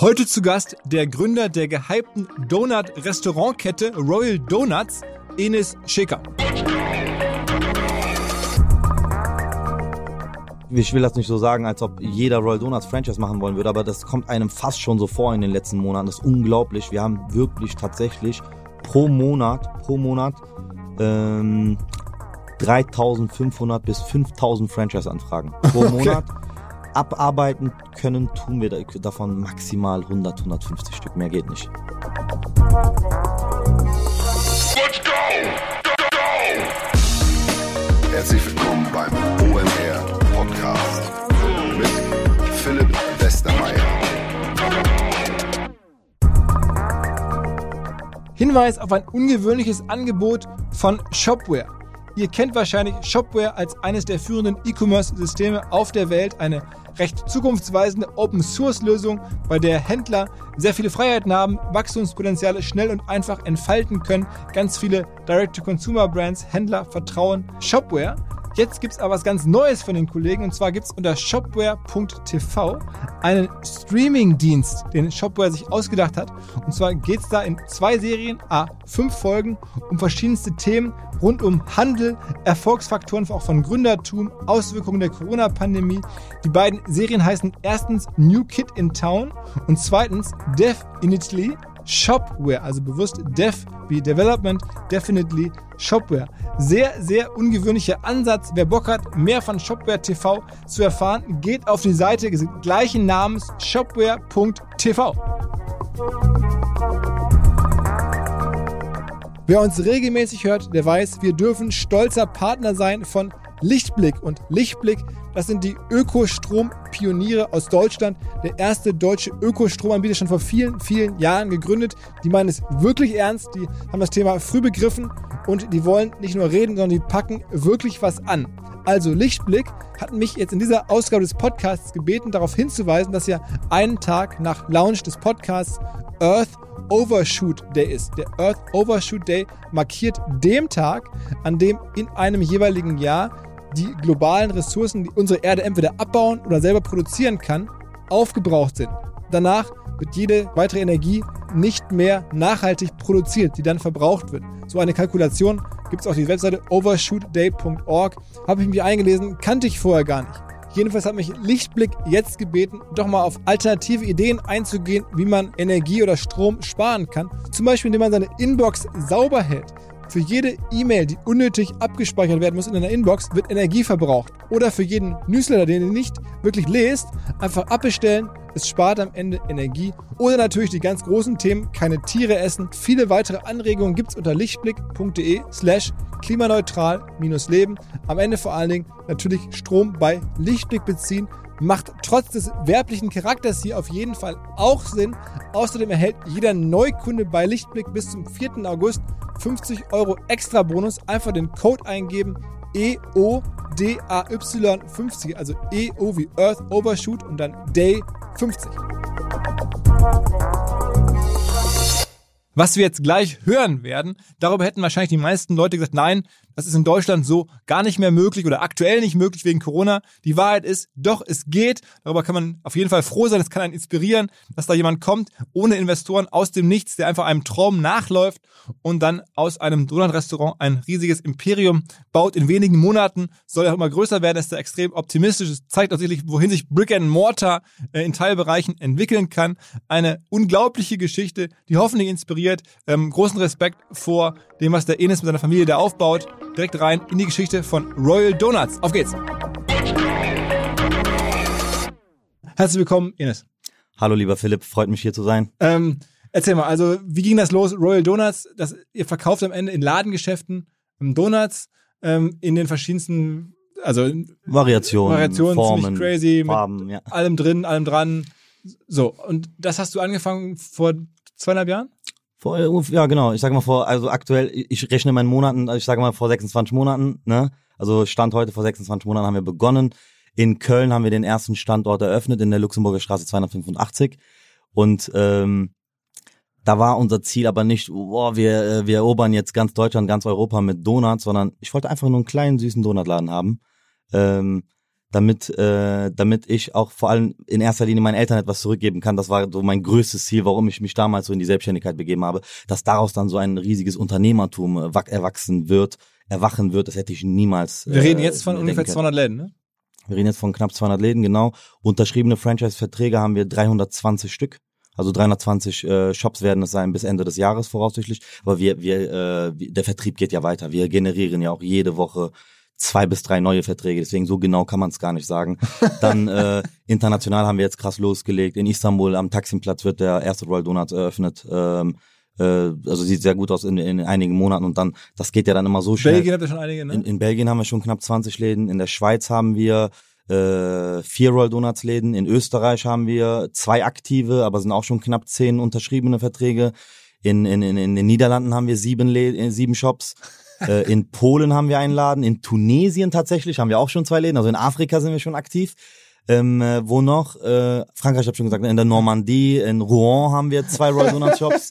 Heute zu Gast der Gründer der gehypten Donut-Restaurantkette Royal Donuts, Enes Scheker. ich will das nicht so sagen, als ob jeder Royal Donuts Franchise machen wollen würde, aber das kommt einem fast schon so vor in den letzten Monaten. Das ist unglaublich. Wir haben wirklich tatsächlich pro Monat, pro Monat ähm, 3500 bis 5000 Franchise-Anfragen pro okay. Abarbeiten können tun wir davon maximal 100, 150 Stück. Mehr geht nicht. Let's go! Go, go! Herzlich willkommen beim OMR Podcast mit Philipp Westermeier. Hinweis auf ein ungewöhnliches Angebot von Shopware. Ihr kennt wahrscheinlich Shopware als eines der führenden E-Commerce-Systeme auf der Welt, eine recht zukunftsweisende Open-Source-Lösung, bei der Händler sehr viele Freiheiten haben, Wachstumspotenziale schnell und einfach entfalten können. Ganz viele Direct-to-Consumer-Brands, Händler vertrauen Shopware. Jetzt gibt es aber was ganz Neues von den Kollegen und zwar gibt es unter shopware.tv einen Streaming-Dienst, den Shopware sich ausgedacht hat. Und zwar geht es da in zwei Serien, a fünf Folgen, um verschiedenste Themen rund um Handel, Erfolgsfaktoren auch von Gründertum, Auswirkungen der Corona-Pandemie. Die beiden Serien heißen erstens New Kid in Town und zweitens Definitely Shopware, also bewusst Dev wie Development, Definitely Shopware. Sehr, sehr ungewöhnlicher Ansatz. Wer Bock hat, mehr von Shopware TV zu erfahren, geht auf die Seite gleichen Namens shopware.tv. Wer uns regelmäßig hört, der weiß, wir dürfen stolzer Partner sein von Lichtblick. Und Lichtblick, das sind die Ökostrom-Pioniere aus Deutschland. Der erste deutsche Ökostromanbieter schon vor vielen, vielen Jahren gegründet. Die meinen es wirklich ernst. Die haben das Thema früh begriffen und die wollen nicht nur reden, sondern die packen wirklich was an. Also Lichtblick hat mich jetzt in dieser Ausgabe des Podcasts gebeten, darauf hinzuweisen, dass ja einen Tag nach Launch des Podcasts Earth Overshoot Day ist. Der Earth Overshoot Day markiert den Tag, an dem in einem jeweiligen Jahr die globalen Ressourcen, die unsere Erde entweder abbauen oder selber produzieren kann, aufgebraucht sind. Danach wird jede weitere Energie nicht mehr nachhaltig produziert, die dann verbraucht wird. So eine Kalkulation gibt es auf die Webseite overshootday.org. Habe ich mich eingelesen, kannte ich vorher gar nicht. Jedenfalls hat mich Lichtblick jetzt gebeten, doch mal auf alternative Ideen einzugehen, wie man Energie oder Strom sparen kann. Zum Beispiel, indem man seine Inbox sauber hält. Für jede E-Mail, die unnötig abgespeichert werden muss in einer Inbox, wird Energie verbraucht. Oder für jeden Newsletter, den ihr nicht wirklich lest, einfach abbestellen. Es spart am Ende Energie. Oder natürlich die ganz großen Themen, keine Tiere essen. Viele weitere Anregungen gibt es unter lichtblick.de slash klimaneutral-leben. Am Ende vor allen Dingen natürlich Strom bei Lichtblick beziehen macht trotz des werblichen Charakters hier auf jeden Fall auch Sinn. Außerdem erhält jeder Neukunde bei Lichtblick bis zum 4. August 50 Euro extra Bonus. Einfach den Code eingeben EODAY50, also EO wie Earth Overshoot und dann Day 50. Was wir jetzt gleich hören werden, darüber hätten wahrscheinlich die meisten Leute gesagt, nein, das ist in Deutschland so gar nicht mehr möglich oder aktuell nicht möglich wegen Corona. Die Wahrheit ist, doch, es geht. Darüber kann man auf jeden Fall froh sein. Es kann einen inspirieren, dass da jemand kommt, ohne Investoren, aus dem Nichts, der einfach einem Traum nachläuft und dann aus einem Donut-Restaurant ein riesiges Imperium baut. In wenigen Monaten soll er auch immer größer werden. Ist da extrem optimistisch. Es zeigt tatsächlich, wohin sich Brick and Mortar äh, in Teilbereichen entwickeln kann. Eine unglaubliche Geschichte, die hoffentlich inspiriert. Ähm, großen Respekt vor dem, was der Enes mit seiner Familie da aufbaut direkt rein in die Geschichte von Royal Donuts. Auf geht's! Herzlich willkommen, Ines. Hallo, lieber Philipp, freut mich hier zu sein. Ähm, erzähl mal, also wie ging das los? Royal Donuts, das, ihr verkauft am Ende in Ladengeschäften Donuts ähm, in den verschiedensten, also Variationen, Variationen Formen, ziemlich crazy, Farben, mit ja. allem drin, allem dran. So, und das hast du angefangen vor zweieinhalb Jahren? Vor, äh, ja, genau. Ich sage mal vor, also aktuell, ich rechne meinen Monaten, also ich sage mal vor 26 Monaten, ne? Also Stand heute vor 26 Monaten haben wir begonnen. In Köln haben wir den ersten Standort eröffnet in der Luxemburger Straße 285 und ähm, da war unser Ziel aber nicht, boah, wir, äh, wir erobern jetzt ganz Deutschland, ganz Europa mit Donuts, sondern ich wollte einfach nur einen kleinen süßen Donutladen haben. Ähm, damit, äh, damit ich auch vor allem in erster Linie meinen Eltern etwas zurückgeben kann. Das war so mein größtes Ziel, warum ich mich damals so in die Selbstständigkeit begeben habe, dass daraus dann so ein riesiges Unternehmertum äh, wach- erwachsen wird, erwachen wird. Das hätte ich niemals. Wir reden äh, jetzt von ungefähr denken können. 200 Läden, ne? Wir reden jetzt von knapp 200 Läden, genau. Unterschriebene Franchise-Verträge haben wir 320 Stück. Also 320 äh, Shops werden es sein bis Ende des Jahres voraussichtlich. Aber wir, wir, äh, der Vertrieb geht ja weiter. Wir generieren ja auch jede Woche zwei bis drei neue Verträge. Deswegen so genau kann man es gar nicht sagen. Dann äh, international haben wir jetzt krass losgelegt. In Istanbul am Taksimplatz wird der erste Royal Donut eröffnet. Ähm, äh, also sieht sehr gut aus in, in einigen Monaten und dann, das geht ja dann immer so schnell. Belgien habt ihr schon einige, ne? In, in Belgien haben wir schon knapp 20 Läden. In der Schweiz haben wir äh, vier Royal Donuts Läden. In Österreich haben wir zwei aktive, aber sind auch schon knapp zehn unterschriebene Verträge. In, in, in, in den Niederlanden haben wir sieben, Lä äh, sieben Shops. Äh, in Polen haben wir einen Laden. In Tunesien tatsächlich haben wir auch schon zwei Läden. Also in Afrika sind wir schon aktiv. Ähm, äh, wo noch? Äh, Frankreich, ich habe schon gesagt, in der Normandie, in Rouen haben wir zwei Royal Donut Shops.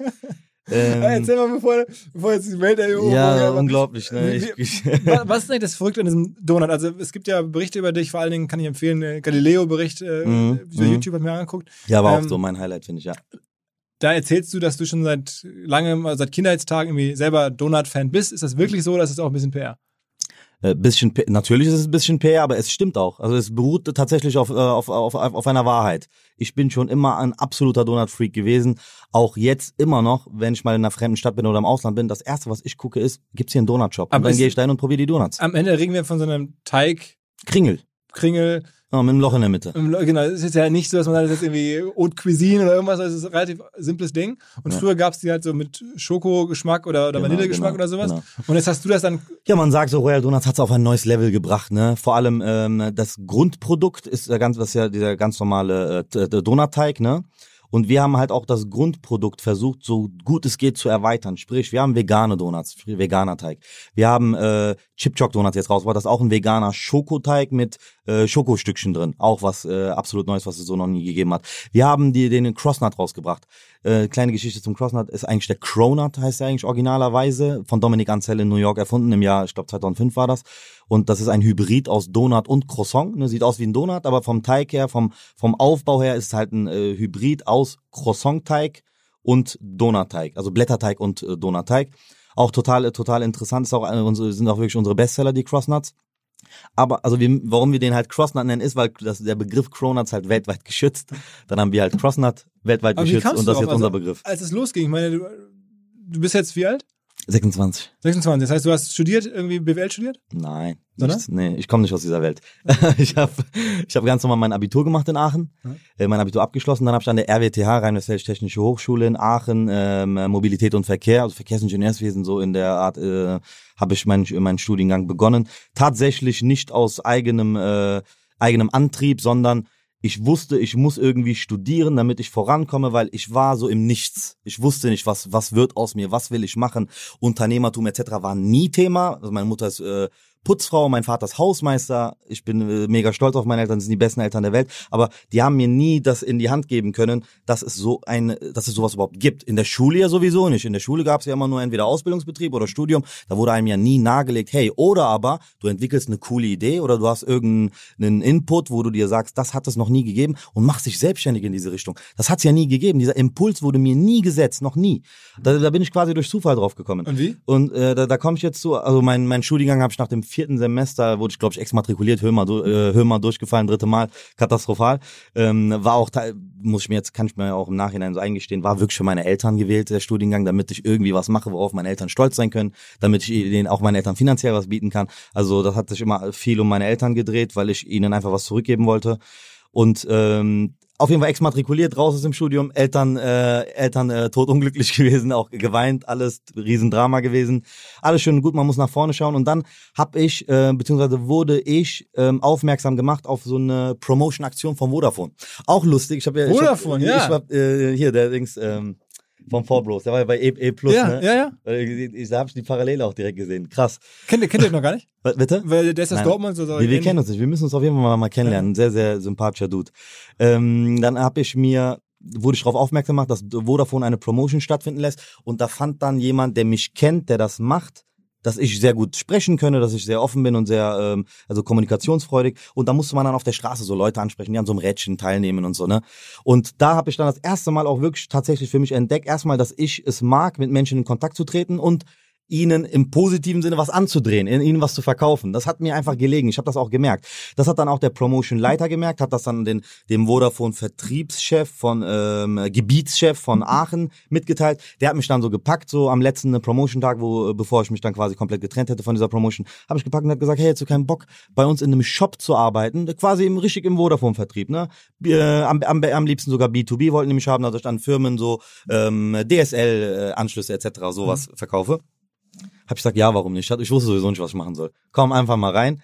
Ähm, Erzähl mal, bevor, bevor jetzt die Welt erhoben ja, unglaublich. Ne? Ich, ich, Was ist eigentlich das Verrückte an diesem Donut? Also es gibt ja Berichte über dich, vor allen Dingen kann ich empfehlen, äh, Galileo-Bericht äh, Mhm, über mhm. YouTube ich mir angeguckt. ja, war auch Ähm, so mein Highlight, finde ich, ja. Da erzählst du, dass du schon seit langem, also seit Kindheitstagen irgendwie selber Donut-Fan bist. Ist das wirklich so oder ist das auch ein bisschen PR? Äh, bisschen, natürlich ist es ein bisschen PR, aber es stimmt auch. Also es beruht tatsächlich auf, äh, auf, auf, auf einer Wahrheit. Ich bin schon immer ein absoluter Donut-Freak gewesen. Auch jetzt immer noch, wenn ich mal in einer fremden Stadt bin oder im Ausland bin, das erste, was ich gucke, ist, gibt's hier einen Donut-Shop? Und dann gehe ich da hin und probiere die Donuts. Am Ende reden wir von so einem Teig, Kringel. Kringel, Ja, mit einem Loch in der Mitte. Genau, es ist ja nicht so, dass man sagt, das ist jetzt irgendwie Haute Cuisine oder irgendwas, das ist ein relativ simples Ding. Und Ja. früher gab's die halt so mit Schokogeschmack oder, oder Genau, Vanillegeschmack genau, oder sowas. genau. Und jetzt hast du das dann, Ja, man sagt so, Royal Donuts hat's auf ein neues Level gebracht, ne? Vor allem ähm, das Grundprodukt ist der ganz, ist ja dieser ganz normale äh, Donutteig, ne? Und wir haben halt auch das Grundprodukt versucht, so gut es geht zu erweitern. Sprich, wir haben vegane Donuts, veganer Teig. Wir haben äh, Chip Choc Donuts jetzt rausgebracht, das ist auch ein veganer Schokoteig mit äh, Schokostückchen drin. Auch was äh, absolut Neues, was es so noch nie gegeben hat. Wir haben die, den Crossnut rausgebracht. Äh, kleine Geschichte zum Crossnut ist eigentlich der Cronut, heißt er eigentlich originalerweise, von Dominic Ansel in New York erfunden, im Jahr, ich glaube 2005 war das. Und das ist ein Hybrid aus Donut und Croissant. Ne? Sieht aus wie ein Donut, aber vom Teig her, vom, vom Aufbau her ist es halt ein äh, Hybrid aus Croissant-Teig und Donutteig, also Blätterteig und äh, Donutteig. Auch total, äh, total interessant, ist auch, äh, sind auch wirklich unsere Bestseller, die Crossnuts. Aber also wir, warum wir den halt Crossnut nennen, ist, weil das, der Begriff Cronuts halt weltweit geschützt. Dann haben wir halt Crossnut weltweit Aber geschützt und das ist jetzt unser Also, Begriff. als es losging, ich meine, du, du bist jetzt wie alt? 26. 26. Das heißt, du hast studiert, irgendwie BWL studiert? Nein, nichts. Nee, ich komme nicht aus dieser Welt. ich habe ich hab ganz normal mein Abitur gemacht in Aachen, Mhm. äh, mein Abitur abgeschlossen, dann habe ich an der RWTH, Rhein-Westfälische Technische Hochschule in Aachen, ähm, Mobilität und Verkehr, also Verkehrsingenieurswesen, so in der Art, äh, habe ich meinen meinen Studiengang begonnen. Tatsächlich nicht aus eigenem, äh, eigenem Antrieb, sondern ich wusste, ich muss irgendwie studieren, damit ich vorankomme, weil ich war so im Nichts. Ich wusste nicht, was, was wird aus mir, was will ich machen. Unternehmertum etc. war nie Thema. Also meine Mutter ist äh, Putzfrau, mein Vater ist Hausmeister. Ich bin äh, mega stolz auf meine Eltern, sind die besten Eltern der Welt. Aber die haben mir nie das in die Hand geben können, dass es so ein, dass es sowas überhaupt gibt. In der Schule ja sowieso nicht. In der Schule gab es ja immer nur entweder Ausbildungsbetrieb oder Studium. Da wurde einem ja nie nahegelegt, hey, oder aber du entwickelst eine coole Idee oder du hast irgendeinen Input, wo du dir sagst, das hat es noch nie gegeben und machst dich selbstständig in diese Richtung. Das hat es ja nie gegeben. Dieser Impuls wurde mir nie gesetzt, noch nie. Da, da bin ich quasi durch Zufall drauf gekommen. Und wie? Und äh, da, da komme ich jetzt zu, also mein, mein Studiengang habe ich nach dem vierten Semester, wurde ich glaube ich exmatrikuliert, Hömer, äh, durchgefallen, dritte Mal, katastrophal. Ähm, war auch, teil- muss ich mir jetzt, kann ich mir auch im Nachhinein so eingestehen, war wirklich für meine Eltern gewählt, der Studiengang, damit ich irgendwie was mache, worauf meine Eltern stolz sein können, damit ich denen auch meinen Eltern finanziell was bieten kann. Also das hat sich immer viel um meine Eltern gedreht, weil ich ihnen einfach was zurückgeben wollte. Und ähm, auf jeden Fall exmatrikuliert, raus aus dem Studium, Eltern, äh, Eltern äh, totunglücklich gewesen, auch geweint, alles Riesendrama gewesen. Alles schön und gut, man muss nach vorne schauen. Und dann hab ich, äh, beziehungsweise wurde ich ähm, aufmerksam gemacht auf so eine Promotion-Aktion von Vodafone. Auch lustig. Ich hab ja, Vodafone, ich ja. hab, Ich hab, äh, hier, der Dings, ähm, vom Four Bros, der war ja bei E, e Plus, ja, ne? ja, ja. Äh, Ich, da hab ich die Parallele auch direkt gesehen. Krass. Kennt, ihr- kennt ihr noch gar nicht? Was, bitte? Weil der ist aus Nein. Dortmund. So, so Wir, wir kennen uns nicht, wir müssen uns auf jeden Fall mal, mal kennenlernen. Ein sehr, sehr sympathischer Dude. Ähm, dann habe ich mir, wurde ich darauf aufmerksam gemacht, dass Vodafone eine Promotion stattfinden lässt und da fand dann jemand, der mich kennt, der das macht, dass ich sehr gut sprechen könne, dass ich sehr offen bin und sehr ähm, also kommunikationsfreudig und da musste man dann auf der Straße so Leute ansprechen, die an so einem Rädchen teilnehmen und so, ne? Und da habe ich dann das erste Mal auch wirklich tatsächlich für mich entdeckt, erstmal, dass ich es mag, mit Menschen in Kontakt zu treten und ihnen im positiven Sinne was anzudrehen, in ihnen was zu verkaufen. Das hat mir einfach gelegen. Ich habe das auch gemerkt. Das hat dann auch der Promotion-Leiter gemerkt, hat das dann den, dem Vodafone-Vertriebschef von ähm, Gebietschef von Aachen mitgeteilt. Der hat mich dann so gepackt, so am letzten Promotion-Tag, wo bevor ich mich dann quasi komplett getrennt hätte von dieser Promotion, habe ich gepackt und hat gesagt, hey, hättest du keinen Bock, bei uns in einem Shop zu arbeiten, quasi im, richtig im Vodafone-Vertrieb, ne? Äh, am, am, am liebsten sogar B2B wollten nämlich haben, dass ich dann Firmen so ähm, DSL-Anschlüsse etc. sowas mhm. verkaufe. Hab ich gesagt, ja, warum nicht? Ich wusste sowieso nicht, was ich machen soll. Komm einfach mal rein.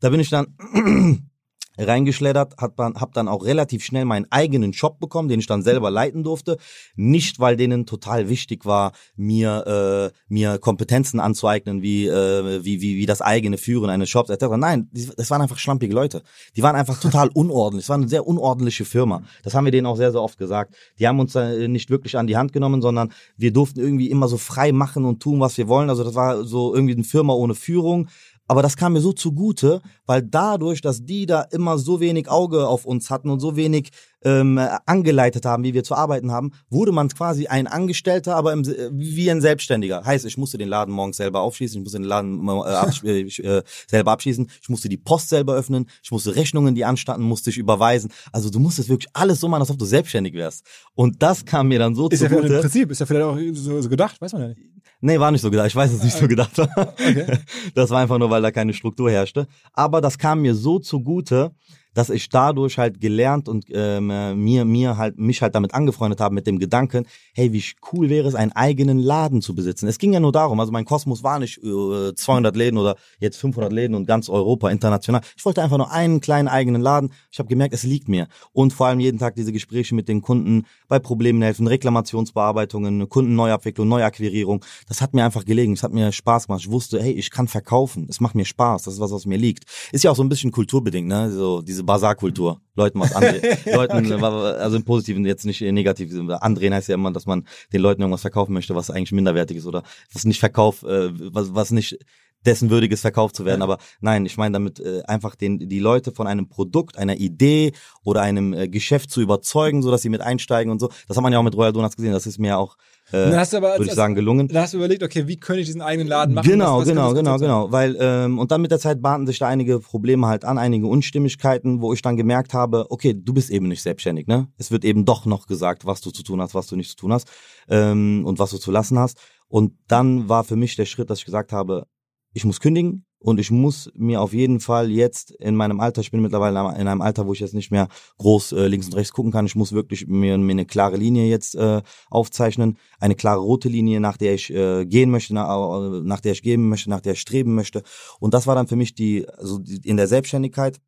Da bin ich dann reingeschleddert, hab dann, hab dann auch relativ schnell meinen eigenen Shop bekommen, den ich dann selber leiten durfte. Nicht, weil denen total wichtig war, mir äh, mir Kompetenzen anzueignen, wie, äh, wie wie wie das eigene Führen eines Shops etc. Nein, das waren einfach schlampige Leute. Die waren einfach total unordentlich. Es war eine sehr unordentliche Firma. Das haben wir denen auch sehr sehr oft gesagt. Die haben uns äh, nicht wirklich an die Hand genommen, sondern wir durften irgendwie immer so frei machen und tun, was wir wollen. Also das war so irgendwie eine Firma ohne Führung aber das kam mir so zugute, weil dadurch, dass die da immer so wenig Auge auf uns hatten und so wenig ähm, angeleitet haben, wie wir zu arbeiten haben, wurde man quasi ein Angestellter, aber im, wie ein Selbstständiger. Heißt, ich musste den Laden morgens selber aufschließen, ich musste den Laden äh, absch äh, äh, selber abschließen, ich musste die Post selber öffnen, ich musste Rechnungen, die anstanden, musste ich überweisen. Also du musstest wirklich alles so machen, als ob du selbstständig wärst. Und das kam mir dann so ist zugute. Ist ja im Prinzip, ist ja vielleicht auch so, so gedacht, weiß man ja nicht. Nee, war nicht so gedacht. Ich weiß, dass es nicht so gedacht war. Okay. Das war einfach nur, weil da keine Struktur herrschte. Aber das kam mir so zugute, dass ich dadurch halt gelernt und ähm, mir mir halt mich halt damit angefreundet habe mit dem Gedanken, hey, wie cool wäre es, einen eigenen Laden zu besitzen. Es ging ja nur darum, also mein Kosmos war nicht äh, 200 Läden oder jetzt 500 Läden und ganz Europa international. Ich wollte einfach nur einen kleinen eigenen Laden. Ich habe gemerkt, es liegt mir und vor allem jeden Tag diese Gespräche mit den Kunden bei Problemen helfen, Reklamationsbearbeitungen, Kundenneuabwicklung, Neuakquirierung. Das hat mir einfach gelegen. Es hat mir Spaß gemacht. Ich wusste, hey, ich kann verkaufen. Es macht mir Spaß. Das ist was, was mir liegt. Ist ja auch so ein bisschen kulturbedingt, ne? So diese Basarkultur. Leuten was andrehen. Leuten, okay. also im Positiven, jetzt nicht negativ. Andrehen heißt ja immer, dass man den Leuten irgendwas verkaufen möchte, was eigentlich minderwertig ist oder was nicht verkauft, äh, was, was nicht dessen würdiges verkauft zu werden. Ja. Aber nein, ich meine damit äh, einfach den, die Leute von einem Produkt, einer Idee oder einem äh, Geschäft zu überzeugen, so dass sie mit einsteigen und so. Das hat man ja auch mit Royal Donuts gesehen. Das ist mir auch äh, würde ich sagen, gelungen. Dann hast du überlegt, okay, wie könnte ich diesen eigenen Laden machen? Genau, was, was genau, genau, genau. Weil, ähm, und dann mit der Zeit bahnten sich da einige Probleme halt an, einige Unstimmigkeiten, wo ich dann gemerkt habe, okay, du bist eben nicht selbstständig, ne? Es wird eben doch noch gesagt, was du zu tun hast, was du nicht zu tun hast ähm, und was du zu lassen hast. Und dann war für mich der Schritt, dass ich gesagt habe, ich muss kündigen, und ich muss mir auf jeden Fall jetzt in meinem Alter, ich bin mittlerweile in einem Alter, wo ich jetzt nicht mehr groß äh, links und rechts gucken kann. Ich muss wirklich mir, mir eine klare Linie jetzt äh, aufzeichnen, eine klare rote Linie, nach der ich äh, gehen möchte, nach, nach der ich geben möchte, nach der ich streben möchte. Und das war dann für mich die, also die, in der Selbstständigkeit,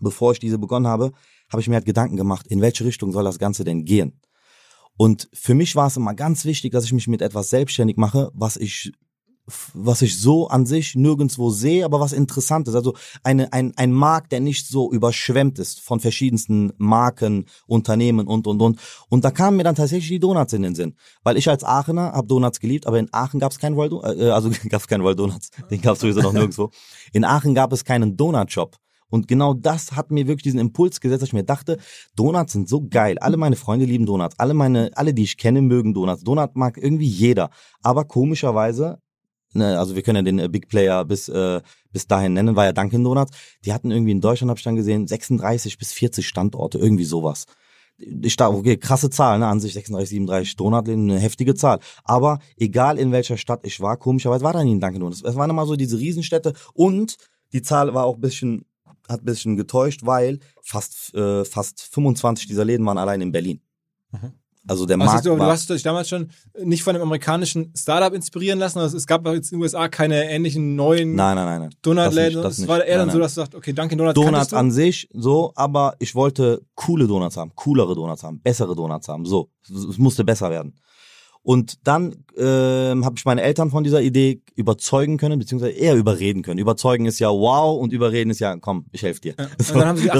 bevor ich diese begonnen habe, habe ich mir halt Gedanken gemacht, in welche Richtung soll das Ganze denn gehen? Und für mich war es immer ganz wichtig, dass ich mich mit etwas selbstständig mache, was ich was ich so an sich nirgendwo sehe, aber was interessant ist. Also eine, ein, ein Markt, der nicht so überschwemmt ist von verschiedensten Marken, Unternehmen und, und, und. Und da kamen mir dann tatsächlich die Donuts in den Sinn. Weil ich als Aachener habe Donuts geliebt, aber in Aachen gab es keinen Wild äh, also gab es keinen Wild Donuts. Den gab es sowieso noch nirgendwo. In Aachen gab es keinen Donut-Shop. Und genau das hat mir wirklich diesen Impuls gesetzt, dass ich mir dachte, Donuts sind so geil. Alle meine Freunde lieben Donuts. Alle meine, alle, die ich kenne, mögen Donuts. Donut mag irgendwie jeder. Aber komischerweise ne, also wir können ja den äh, Big Player bis äh, bis dahin nennen, war ja Dunkin Donuts. Die hatten irgendwie in Deutschland, habe ich dann gesehen, 36 bis 40 Standorte, irgendwie sowas. Ich dachte, okay, krasse Zahl, ne, an sich 36, 37 Donutläden, eine heftige Zahl. Aber egal in welcher Stadt ich war, komischerweise war da nie ein Dunkin Donuts. Es waren immer so diese Riesenstädte und die Zahl war auch ein bisschen, hat ein bisschen getäuscht, weil fast, äh, fast 25 dieser Läden waren allein in Berlin. Mhm. Also der Markt du, du hast dich damals schon nicht von einem amerikanischen Startup inspirieren lassen. Also es gab jetzt in den USA keine ähnlichen neuen nein, nein, nein, nein. Donutläden. Es war eher dann so, dass du sagst, okay, danke Donuts. Donuts an sich so, aber ich wollte coole Donuts haben, coolere Donuts haben, bessere Donuts haben. So, es musste besser werden. Und dann ähm, habe ich meine Eltern von dieser Idee überzeugen können, beziehungsweise eher überreden können. Überzeugen ist ja wow und überreden ist ja, komm, ich helfe dir. Ja, So, das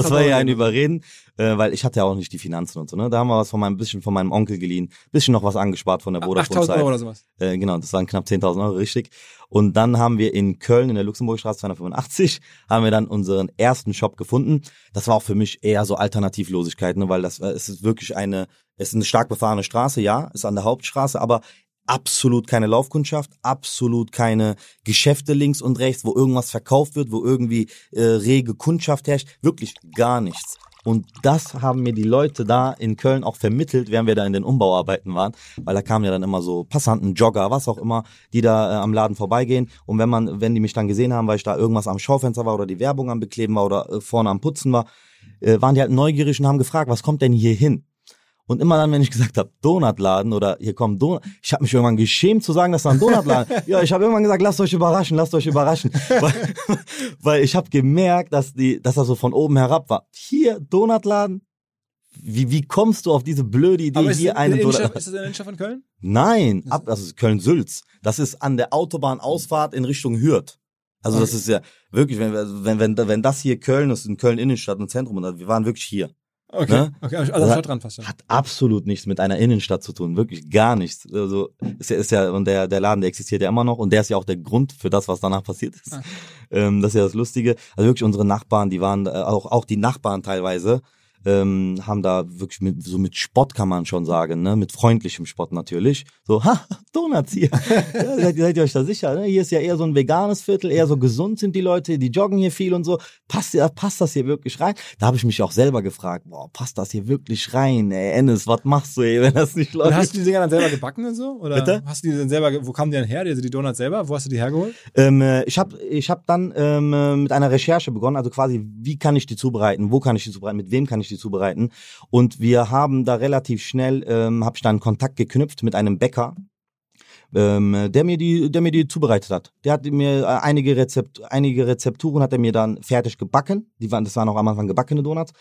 war 800 ja ein. Überreden, äh, weil ich hatte ja auch nicht die Finanzen und so. Ne? Da haben wir was von meinem bisschen von meinem Onkel geliehen, bisschen noch was angespart von der 8000 Vodafone-Zeit. Euro oder sowas. Äh, genau, das waren knapp 10.000 Euro, richtig. Und dann haben wir in Köln in der Luxemburgstraße 285 haben wir dann unseren ersten Shop gefunden. Das war auch für mich eher so Alternativlosigkeit, ne, weil das war- es ist wirklich eine, es ist eine stark befahrene Straße, ja, ist an der Hauptstraße, aber absolut keine Laufkundschaft, absolut keine Geschäfte links und rechts, wo irgendwas verkauft wird, wo irgendwie äh, rege Kundschaft herrscht, wirklich gar nichts. Und das haben mir die Leute da in Köln auch vermittelt, während wir da in den Umbauarbeiten waren, weil da kamen ja dann immer so Passanten, Jogger, was auch immer, die da äh, am Laden vorbeigehen. Und wenn man, wenn die mich dann gesehen haben, weil ich da irgendwas am Schaufenster war oder die Werbung am Bekleben war oder äh, vorne am Putzen war, äh, waren die halt neugierig und haben gefragt, was kommt denn hier hin? Und immer dann, wenn ich gesagt habe, Donutladen oder hier kommt Donut, ich habe mich irgendwann geschämt zu sagen, dass da ein Donutladen. ja, ich habe irgendwann gesagt, lasst euch überraschen, lasst euch überraschen, weil, weil ich habe gemerkt, dass die, dass das so von oben herab war. Hier Donutladen. Wie, wie kommst du auf diese blöde Idee, Aber hier Innenstadt, Donutladen? ist das in der Innenstadt von Köln? Nein, ab, das ist Köln-Sülz. Das ist an der Autobahnausfahrt in Richtung Hürth. Also das Okay. ist ja wirklich, wenn, wenn, wenn, wenn das hier Köln ist, in Köln Innenstadt und Zentrum, und wir waren wirklich hier. Okay, Ne? okay, also Also- Stadt dran fast. Hat absolut nichts mit einer Innenstadt zu tun, wirklich gar nichts. Also ist ja, ist ja und der der Laden, der existiert ja immer noch und der ist ja auch der Grund für das, was danach passiert ist. Ah. Ähm, das ist ja das Lustige. Also wirklich unsere Nachbarn, die waren äh, auch auch die Nachbarn teilweise ähm, haben da wirklich mit so mit Spott kann man schon sagen, ne, mit freundlichem Spott natürlich. So, ha, Donuts hier. ja, seid, seid ihr euch da sicher? Ne? Hier ist ja eher so ein veganes Viertel, eher so gesund sind die Leute, die joggen hier viel und so. Passt, passt das hier wirklich rein? Da habe ich mich auch selber gefragt, boah, passt das hier wirklich rein? Ey, Ennis, was machst du, ey, wenn das nicht Und läuft? hast du die Dinger dann selber gebacken und so? Oder Bitte? hast du die dann selber, wo kamen die dann her, also die Donuts selber? Wo hast du die hergeholt? Ähm, äh, ich habe ich hab dann ähm, äh, mit einer Recherche begonnen, also quasi, wie kann ich die zubereiten, wo kann ich die zubereiten, mit wem kann ich die zubereiten. Und wir haben da relativ schnell, ähm, habe ich dann Kontakt geknüpft mit einem Bäcker, ähm, der mir die, der mir die zubereitet hat. Der hat mir äh, einige Rezept, einige Rezepturen hat er mir dann fertig gebacken. Die waren, das waren auch am Anfang gebackene Donuts.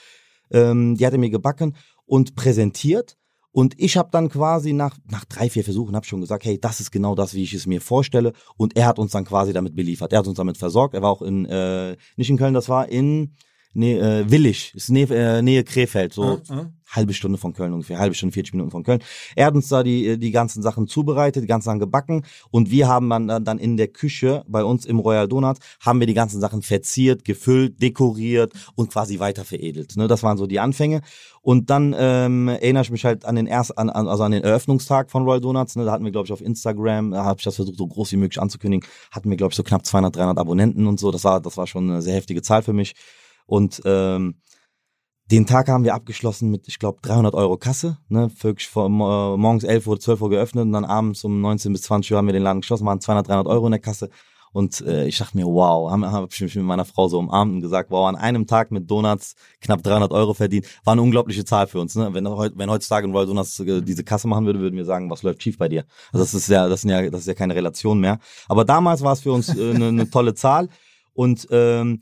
Ähm, die hat er mir gebacken und präsentiert. Und ich habe dann quasi nach, nach drei, vier Versuchen hab schon gesagt, hey, das ist genau das, wie ich es mir vorstelle. Und er hat uns dann quasi damit beliefert. Er hat uns damit versorgt. Er war auch in, äh, nicht in Köln, das war in nee, äh, Willig, ist Nähe, äh, Nähe Krefeld, so Ah, ah. halbe Stunde von Köln ungefähr, halbe Stunde, 40 Minuten von Köln. Er hat uns da die, die ganzen Sachen zubereitet, die ganzen Sachen gebacken und wir haben dann, dann in der Küche bei uns im Royal Donuts, haben wir die ganzen Sachen verziert, gefüllt, dekoriert und quasi weiter veredelt. Ne? Das waren so die Anfänge. Und dann ähm, erinnere ich mich halt an den erst, an, an, also an den Eröffnungstag von Royal Donuts. Ne? Da hatten wir, glaube ich, auf Instagram, da habe ich das versucht, so groß wie möglich anzukündigen, hatten wir, glaube ich, so knapp 200, 300 Abonnenten und so. Das war, das war schon eine sehr heftige Zahl für mich. Und ähm, den Tag haben wir abgeschlossen mit, ich glaube, 300 Euro Kasse. Ne? Wirklich von äh, morgens 11 Uhr, 12 Uhr geöffnet und dann abends um 19 bis 20 Uhr haben wir den Laden geschlossen, waren 200, 300 Euro in der Kasse. Und äh, ich dachte mir, wow, habe hab ich mich mit meiner Frau so umarmt und gesagt, wow, an einem Tag mit Donuts knapp 300 Euro verdient. War eine unglaubliche Zahl für uns. Ne? Wenn, wenn heutzutage ein Royal Donuts äh, diese Kasse machen würde, würden wir sagen, was läuft schief bei dir? Also das ist ja, das sind ja, das ist ja keine Relation mehr. Aber damals war es für uns äh, eine, eine tolle Zahl. Und ähm,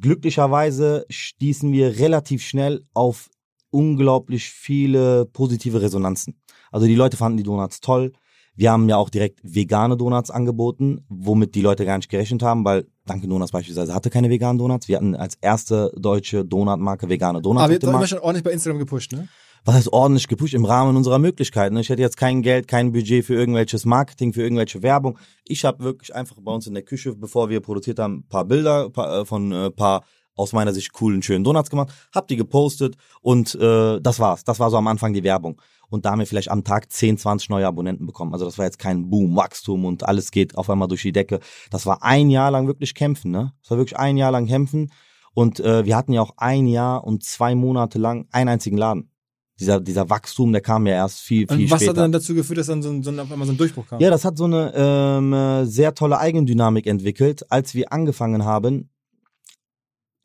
glücklicherweise stießen wir relativ schnell auf unglaublich viele positive Resonanzen. Also die Leute fanden die Donuts toll. Wir haben ja auch direkt vegane Donuts angeboten, womit die Leute gar nicht gerechnet haben, weil Dunkin' Donuts beispielsweise hatte keine veganen Donuts. Wir hatten als erste deutsche Donutmarke vegane Donuts Aber habt Markt schon ordentlich bei Instagram gepusht, ne? Was heißt ordentlich gepusht im Rahmen unserer Möglichkeiten. Ich hätte jetzt kein Geld, kein Budget für irgendwelches Marketing, für irgendwelche Werbung. Ich habe wirklich einfach bei uns in der Küche, bevor wir produziert haben, ein paar Bilder äh, von äh, paar aus meiner Sicht coolen, schönen Donuts gemacht, hab die gepostet und äh, das war's. Das war so am Anfang die Werbung. Und da haben wir vielleicht am Tag 10, 20 neue Abonnenten bekommen. Also das war jetzt kein Boom, Wachstum und alles geht auf einmal durch die Decke. Das war ein Jahr lang wirklich kämpfen, ne? Das war wirklich ein Jahr lang kämpfen. Und äh, wir hatten ja auch ein Jahr und zwei Monate lang einen einzigen Laden. Dieser, dieser Wachstum, der kam ja erst viel, viel Und was später. hat dann dazu geführt, dass dann so ein, so ein, auf einmal so ein Durchbruch kam? Ja, das hat so eine ähm, äh, sehr tolle Eigendynamik entwickelt, als wir angefangen haben.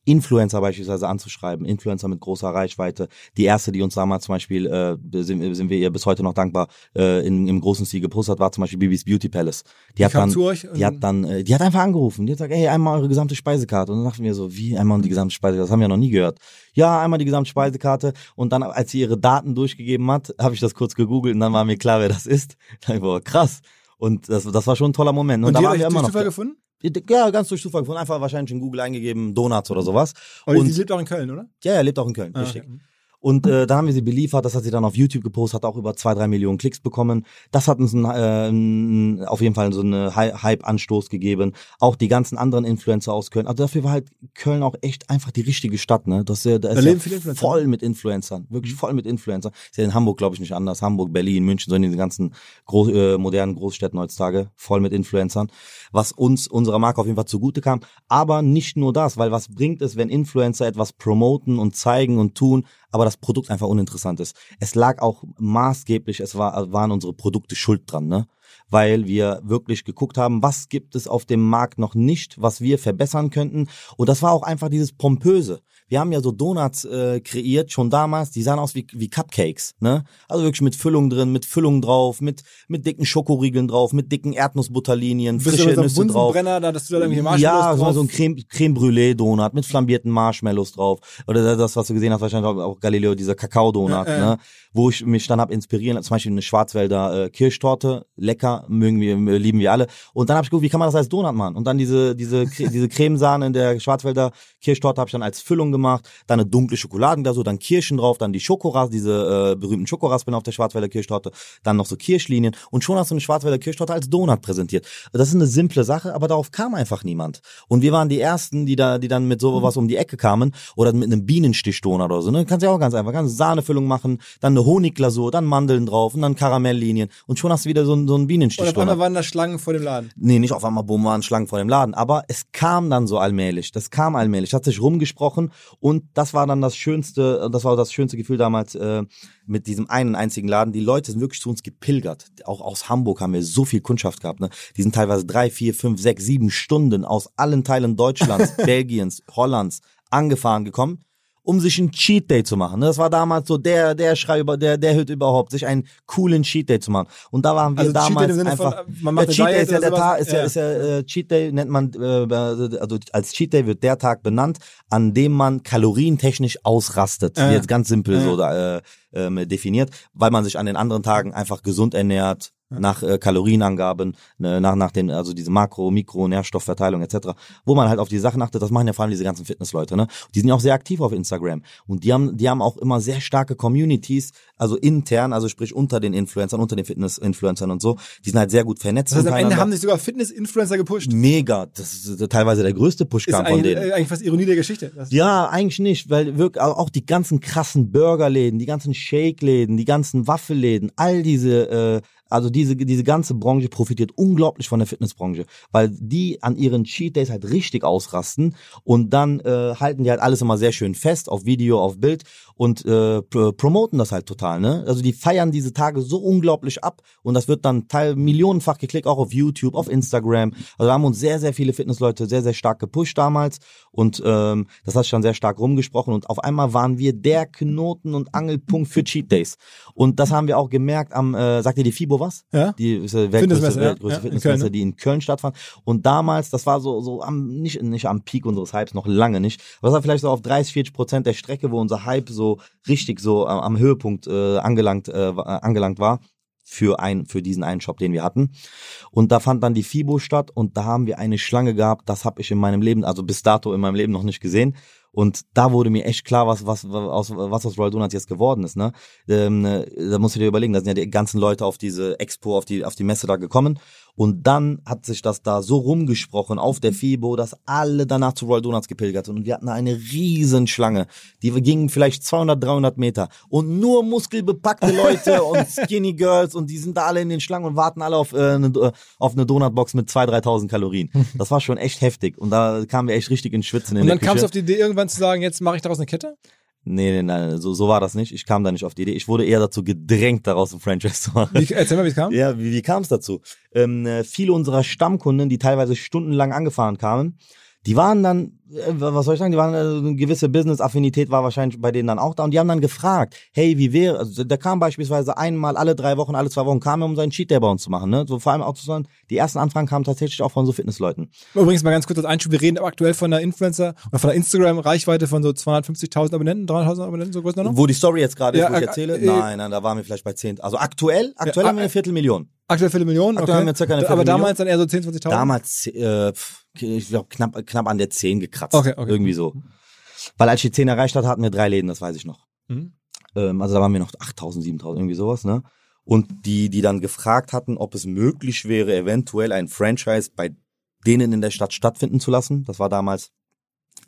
Influencer beispielsweise anzuschreiben, Influencer mit großer Reichweite. Die erste, die uns damals zum Beispiel, äh, sind, sind wir ihr bis heute noch dankbar, äh, in, im großen Stil gepostet hat, war zum Beispiel Bibis Beauty Palace. Die hat dann, zu euch die hat dann, äh, die hat einfach angerufen. Die hat gesagt, ey, einmal eure gesamte Speisekarte. Und dann dachten wir so, wie einmal die gesamte Speisekarte? Das haben wir noch nie gehört. Ja, einmal die gesamte Speisekarte. Und dann, als sie ihre Daten durchgegeben hat, habe ich das kurz gegoogelt und dann war mir klar, wer das ist. Da ich, boah, krass. Und das, das war schon ein toller Moment. Und, Und da die waren wir immer noch. Gefunden? Ja, ganz durch Zufall gefunden. Einfach wahrscheinlich in Google eingegeben, Donuts oder sowas. Und Und lebt auch in Köln, oder? ja, er lebt auch in Köln, Ah, richtig. okay. Und äh, da haben wir sie beliefert, das hat sie dann auf YouTube gepostet, hat auch über zwei, drei Millionen Klicks bekommen. Das hat uns ein, äh, auf jeden Fall so eine Hy- Hype-Anstoß gegeben. Auch die ganzen anderen Influencer aus Köln. Also dafür war halt Köln auch echt einfach die richtige Stadt, ne? Das ist ja, da ist ja voll mit Influencern, wirklich voll mit Influencern. Ist ja in Hamburg, glaube ich, nicht anders. Hamburg, Berlin, München, so in diesen ganzen groß, äh, modernen Großstädten heutzutage, voll mit Influencern. Was uns, unserer Marke auf jeden Fall zugute kam. Aber nicht nur das, weil was bringt es, wenn Influencer etwas promoten und zeigen und tun, aber das Produkt einfach uninteressant ist. Es lag auch maßgeblich, es war, waren unsere Produkte schuld dran, ne? Weil wir wirklich geguckt haben, was gibt es auf dem Markt noch nicht, was wir verbessern könnten. Und das war auch einfach dieses Pompöse. Wir haben ja so Donuts äh, kreiert, schon damals, die sahen aus wie, wie Cupcakes, ne? Also wirklich mit Füllung drin, mit Füllung drauf, mit, mit dicken Schokoriegeln drauf, mit dicken Erdnussbutterlinien, Bist du frische mit so Nüsse drauf. Da, dass du da irgendwie Marshmallows Ja, so, drauf... so ein Creme, Creme Brûlée Donut mit flambierten Marshmallows drauf. Oder das, was du gesehen hast, wahrscheinlich auch- Galileo, dieser Kakao-Donut, Ja, ja. ne? Wo ich mich dann hab inspirieren, lassen. zum Beispiel eine Schwarzwälder äh, Kirschtorte, lecker, mögen wir, äh, lieben wir alle. Und dann habe ich geguckt, wie kann man das als Donut machen? Und dann diese, diese, diese Cremesahne in der Schwarzwälder Kirschtorte habe ich dann als Füllung gemacht, dann eine dunkle Schokoladenglasur, dann Kirschen drauf, dann die Schokoras, diese äh, berühmten Schokoraspeln auf der Schwarzwälder Kirschtorte, dann noch so Kirschlinien und schon hast du eine Schwarzwälder Kirschtorte als Donut präsentiert. Das ist eine simple Sache, aber darauf kam einfach niemand. Und wir waren die ersten, die da, die dann mit sowas um die Ecke kamen oder mit einem Bienenstichdoner oder so. Ne? Kannst ja auch ganz einfach, kannst Sahnefüllung machen, dann eine Honigglasur, dann Mandeln drauf und dann Karamelllinien und schon hast du wieder so, einen- so einen Und auf Bienenstichdoner. einmal waren da Schlangen vor dem Laden. Nee, nicht auf einmal bumm waren Schlangen vor dem Laden, aber es kam dann so allmählich. Das kam allmählich, hat sich rumgesprochen und das war dann das schönste, das war das schönste Gefühl damals äh, mit diesem einen einzigen Laden. Die Leute sind wirklich zu uns gepilgert. Auch aus Hamburg haben wir so viel Kundschaft gehabt. Ne? Die sind teilweise drei, vier, fünf, sechs, sieben Stunden aus allen Teilen Deutschlands, Belgiens, Hollands angefahren gekommen um sich einen Cheat Day zu machen. ne? Das war damals so der, der Schrei über, der, der Hüt überhaupt, sich einen coolen Cheat Day zu machen. Und da waren wir Also Cheat Day damals von, einfach. macht der Cheat Day Diet ist ja der? Tag, ist ja, Ja. ist ja äh, Cheat Day nennt man, äh, also als Cheat Day wird der Tag benannt, an dem man kalorientechnisch ausrastet. Ja. Jetzt ganz simpel Ja. so da, äh, ähm, definiert, weil man sich an den anderen Tagen einfach gesund ernährt, nach äh, Kalorienangaben, ne, nach, nach den, also diese Makro-, Mikro-, Nährstoffverteilung etc., wo man halt auf die Sachen achtet, das machen ja vor allem diese ganzen Fitnessleute, ne? Die sind ja auch sehr aktiv auf Instagram. Und die haben, die haben auch immer sehr starke Communities, also intern, also sprich unter den Influencern, unter den Fitness-Influencern und so. Die sind halt sehr gut vernetzt. Das heißt, am Ende haben sich sogar Fitness-Influencer gepusht. Mega. Das ist teilweise der größte Push kam von denen. äh, eigentlich fast Ironie der Geschichte. Das Ja, eigentlich nicht, weil wirklich auch die ganzen krassen Burgerläden, die ganzen Shake-Läden, die ganzen Waffelläden, all diese, äh, also diese, diese ganze Branche profitiert unglaublich von der Fitnessbranche, weil die an ihren Cheat Days halt richtig ausrasten und dann äh, halten die halt alles immer sehr schön fest auf Video, auf Bild und äh, pr promoten das halt total, ne? Also die feiern diese Tage so unglaublich ab und das wird dann teil millionenfach geklickt, auch auf YouTube, auf Instagram. Also da haben uns sehr, sehr viele Fitnessleute sehr, sehr stark gepusht damals und ähm, das hat sich dann sehr stark rumgesprochen und auf einmal waren wir der Knoten und Angelpunkt für Cheat Days. Und das haben wir auch gemerkt am, äh, sagt ihr die FIBO was? Ja. Die ist, äh, weltgrößte, Fitnessmesse, ja. weltgrößte Ja, Fitnessmesse, ne? die in Köln stattfand. Und damals, das war so, so am, nicht, nicht am Peak unseres Hypes, noch lange nicht. Aber das war vielleicht so auf 30, 40 Prozent der Strecke, wo unser Hype so richtig so am, am Höhepunkt äh, angelangt, äh, war- angelangt war für ein für diesen einen Shop, den wir hatten. Und da fand dann die FIBO statt und da haben wir eine Schlange gehabt, das habe ich in meinem Leben, also bis dato in meinem Leben noch nicht gesehen. Und da wurde mir echt klar, was, was, aus, was aus Royal Donuts jetzt geworden ist, ne? Ähm, äh, da musst du dir überlegen, da sind ja die ganzen Leute auf diese Expo, auf die, auf die Messe da gekommen. Und dann hat sich das da so rumgesprochen auf der FIBO, dass alle danach zu Royal Donuts gepilgert sind. Und wir hatten eine riesen Schlange. Die gingen vielleicht 200, 300 Meter. Und nur muskelbepackte Leute und Skinny Girls und die sind da alle in den Schlangen und warten alle auf, äh, eine, auf eine Donutbox mit 2.000, 3.000 Kalorien. Das war schon echt heftig. Und da kamen wir echt richtig ins Schwitzen in Und dann kam es auf die Idee, irgendwann zu sagen, jetzt mache ich daraus eine Kette? Nee, nee, nein, so, so war das nicht. Ich kam da nicht auf die Idee. Ich wurde eher dazu gedrängt, daraus ein Franchise zu machen. Wie, erzähl mal, wie es kam. Ja, wie, wie kam es dazu? Ähm, äh, viele unserer Stammkunden, die teilweise stundenlang angefahren kamen, Die waren dann, äh, was soll ich sagen, die waren, äh, eine gewisse Business-Affinität war wahrscheinlich bei denen dann auch da und die haben dann gefragt, hey, wie wäre, also der kam beispielsweise einmal alle drei Wochen, alle zwei Wochen kam er, um seinen Cheat Day bei uns zu machen, ne? So vor allem auch zu sagen, die ersten Anfragen kamen tatsächlich auch von so Fitnessleuten. Übrigens mal ganz kurz als Einschub, wir reden aktuell von einer Influencer oder von einer Instagram-Reichweite von so 250.000 Abonnenten, 300.000 Abonnenten, so groß noch? Wo die Story jetzt gerade Ja, ist, wo ich äh, erzähle? äh, nein, nein, da waren wir vielleicht bei 10. Also aktuell, aktuell Ja, haben wir eine Viertelmillion. Aktuell Viertelmillionen, Aktuell okay. haben wir circa eine Aber Viertelmillion. damals dann eher so 10, 20.000? Damals, äh, pf, ich glaube, knapp, knapp an der 10 gekratzt. Okay, okay. Irgendwie so. Weil als ich die 10 erreicht hat, hatten wir drei Läden, das weiß ich noch. Mhm. Ähm, also da waren wir noch 8000, 7000, irgendwie sowas, ne? Und die, die dann gefragt hatten, ob es möglich wäre, eventuell ein Franchise bei denen in der Stadt stattfinden zu lassen. Das war damals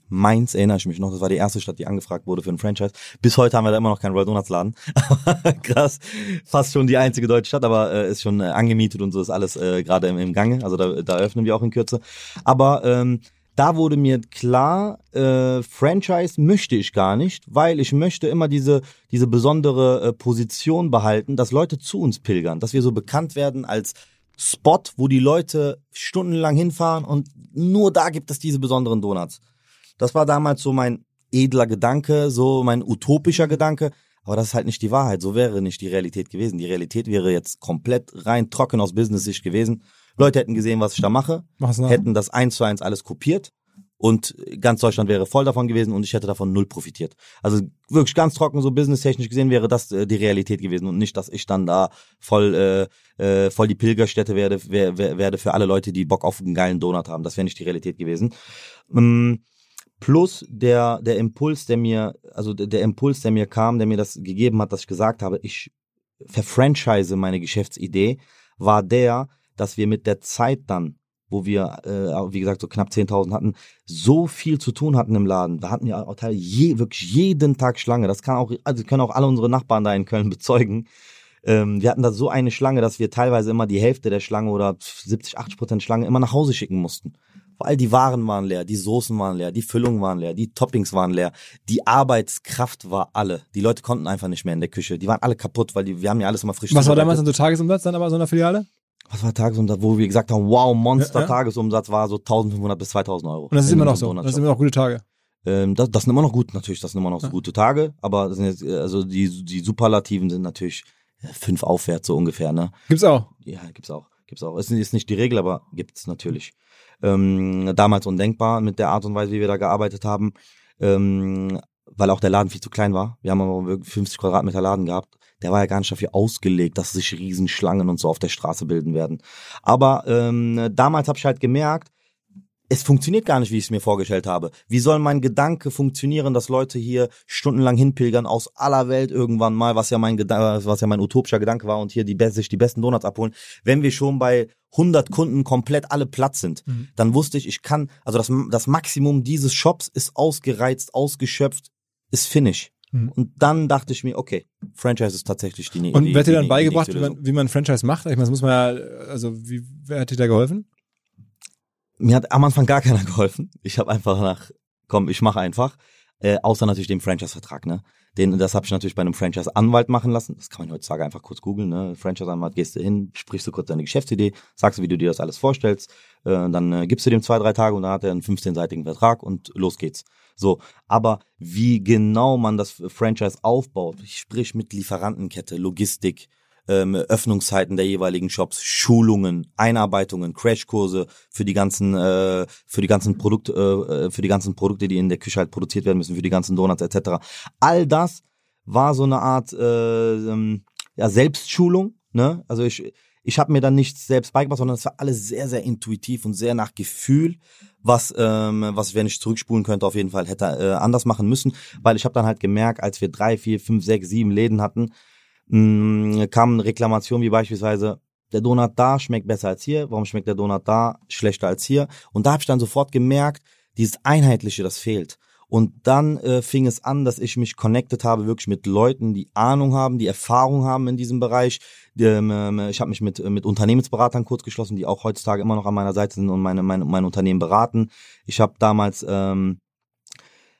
Mainz, erinnere ich mich noch. Das war die erste Stadt, die angefragt wurde für ein Franchise. Bis heute haben wir da immer noch keinen Royal Donuts Laden. Krass. Fast schon die einzige deutsche Stadt, aber äh, ist schon äh, angemietet und so ist alles äh, gerade im, im Gange. Also da, da öffnen wir auch in Kürze. Aber ähm, da wurde mir klar, äh, Franchise möchte ich gar nicht, weil ich möchte immer diese, diese besondere äh, Position behalten, dass Leute zu uns pilgern, dass wir so bekannt werden als Spot, wo die Leute stundenlang hinfahren und nur da gibt es diese besonderen Donuts. Das war damals so mein edler Gedanke, so mein utopischer Gedanke. Aber das ist halt nicht die Wahrheit. So wäre nicht die Realität gewesen. Die Realität wäre jetzt komplett rein trocken aus Business-Sicht gewesen. Leute hätten gesehen, was ich da mache, nach. hätten das eins zu eins alles kopiert und ganz Deutschland wäre voll davon gewesen und ich hätte davon null profitiert. Also wirklich ganz trocken, so businesstechnisch gesehen wäre das äh, die Realität gewesen und nicht, dass ich dann da voll äh, äh, voll die Pilgerstätte werde, wer, wer, werde für alle Leute, die Bock auf einen geilen Donut haben. Das wäre nicht die Realität gewesen. Mm, Plus der, der Impuls, der mir, also der, der Impuls, der mir kam, der mir das gegeben hat, dass ich gesagt habe, ich verfranchise meine Geschäftsidee, war der, dass wir mit der Zeit dann, wo wir, äh, wie gesagt, so knapp 10.000 hatten, so viel zu tun hatten im Laden. Wir hatten ja auch teil, je, wirklich jeden Tag Schlange. Das kann auch, also können auch alle unsere Nachbarn da in Köln bezeugen. Ähm, wir hatten da so eine Schlange, dass wir teilweise immer die Hälfte der Schlange oder 70, 80 Prozent Schlange immer nach Hause schicken mussten. Weil die Waren waren leer, die Soßen waren leer, die Füllungen waren leer, die Toppings waren leer, die Arbeitskraft war alle. Die Leute konnten einfach nicht mehr in der Küche. Die waren alle kaputt, weil die, wir haben ja alles immer frisch Was war damals dann so Tagesumsatz dann aber so einer Filiale? Was war Tagesumsatz, wo wir gesagt haben, wow. Monster-Tagesumsatz war so 1500 bis 2000 Euro. Und das ist immer noch so. Das sind immer noch gute Tage. Ähm, das, das sind immer noch gut, natürlich, das sind immer noch so Ja. gute Tage, aber das sind jetzt, äh, also die, die Superlativen sind natürlich äh, fünf aufwärts so ungefähr, ne? Gibt's auch. Ja, gibt's auch. Gibt's auch. Ist, ist nicht die Regel, aber gibt's natürlich. Ähm, damals undenkbar mit der Art und Weise, wie wir da gearbeitet haben, ähm, weil auch der Laden viel zu klein war. Wir haben aber wirklich 50 Quadratmeter Laden gehabt. Der war ja gar nicht dafür ausgelegt, dass sich Riesenschlangen und so auf der Straße bilden werden. Aber ähm, damals habe ich halt gemerkt, es funktioniert gar nicht, wie ich es mir vorgestellt habe. Wie soll mein Gedanke funktionieren, dass Leute hier stundenlang hinpilgern aus aller Welt irgendwann mal, was ja mein Gedanke, was ja mein utopischer Gedanke war und hier die sich die besten Donuts abholen, wenn wir schon bei 100 Kunden komplett alle platt sind, Mhm. dann wusste ich, ich kann, also das, das Maximum dieses Shops ist ausgereizt, ausgeschöpft, ist finish. Mhm. Und dann dachte ich mir, okay, Franchise ist tatsächlich die Und die, wer hat dir dann die beigebracht, nächste wie man, wie man Franchise macht? Ich meine, das muss man ja, also wie, wer hat dir da geholfen? Mir hat am Anfang gar keiner geholfen. Ich habe einfach nach, komm, ich mache einfach. Äh, außer natürlich dem Franchise-Vertrag, ne? Den, das habe ich natürlich bei einem Franchise-Anwalt machen lassen. Das kann man heutzutage einfach kurz googeln, ne? Franchise-Anwalt, gehst du hin, sprichst du kurz deine Geschäftsidee, sagst du, wie du dir das alles vorstellst, äh, dann äh, gibst du dem zwei, drei Tage und dann hat er einen 15-seitigen Vertrag und los geht's. So, aber wie genau man das Franchise aufbaut, sprich mit Lieferantenkette, Logistik, ähm, Öffnungszeiten der jeweiligen Shops, Schulungen, Einarbeitungen, Crashkurse für die ganzen äh, für die ganzen Produkte äh, für die ganzen Produkte, die in der Küche halt produziert werden müssen, für die ganzen Donuts etc. All das war so eine Art äh, ähm, ja, Selbstschulung. Ne? Also ich ich habe mir dann nichts selbst beigebracht, sondern es war alles sehr sehr intuitiv und sehr nach Gefühl, was ähm, was wenn ich zurückspulen könnte, auf jeden Fall hätte äh, anders machen müssen, weil ich habe dann halt gemerkt, als wir drei, vier, fünf, sechs, sieben Läden hatten, mh, kamen Reklamationen wie beispielsweise, der Donut da schmeckt besser als hier, warum schmeckt der Donut da schlechter als hier? Und da habe ich dann sofort gemerkt, dieses Einheitliche, das fehlt. Und dann äh, fing es an, dass ich mich connected habe, wirklich mit Leuten, die Ahnung haben, die Erfahrung haben in diesem Bereich. Ähm, ähm, ich habe mich mit, äh, mit Unternehmensberatern kurz geschlossen, die auch heutzutage immer noch an meiner Seite sind und meine, meine, mein Unternehmen beraten. Ich habe damals ähm,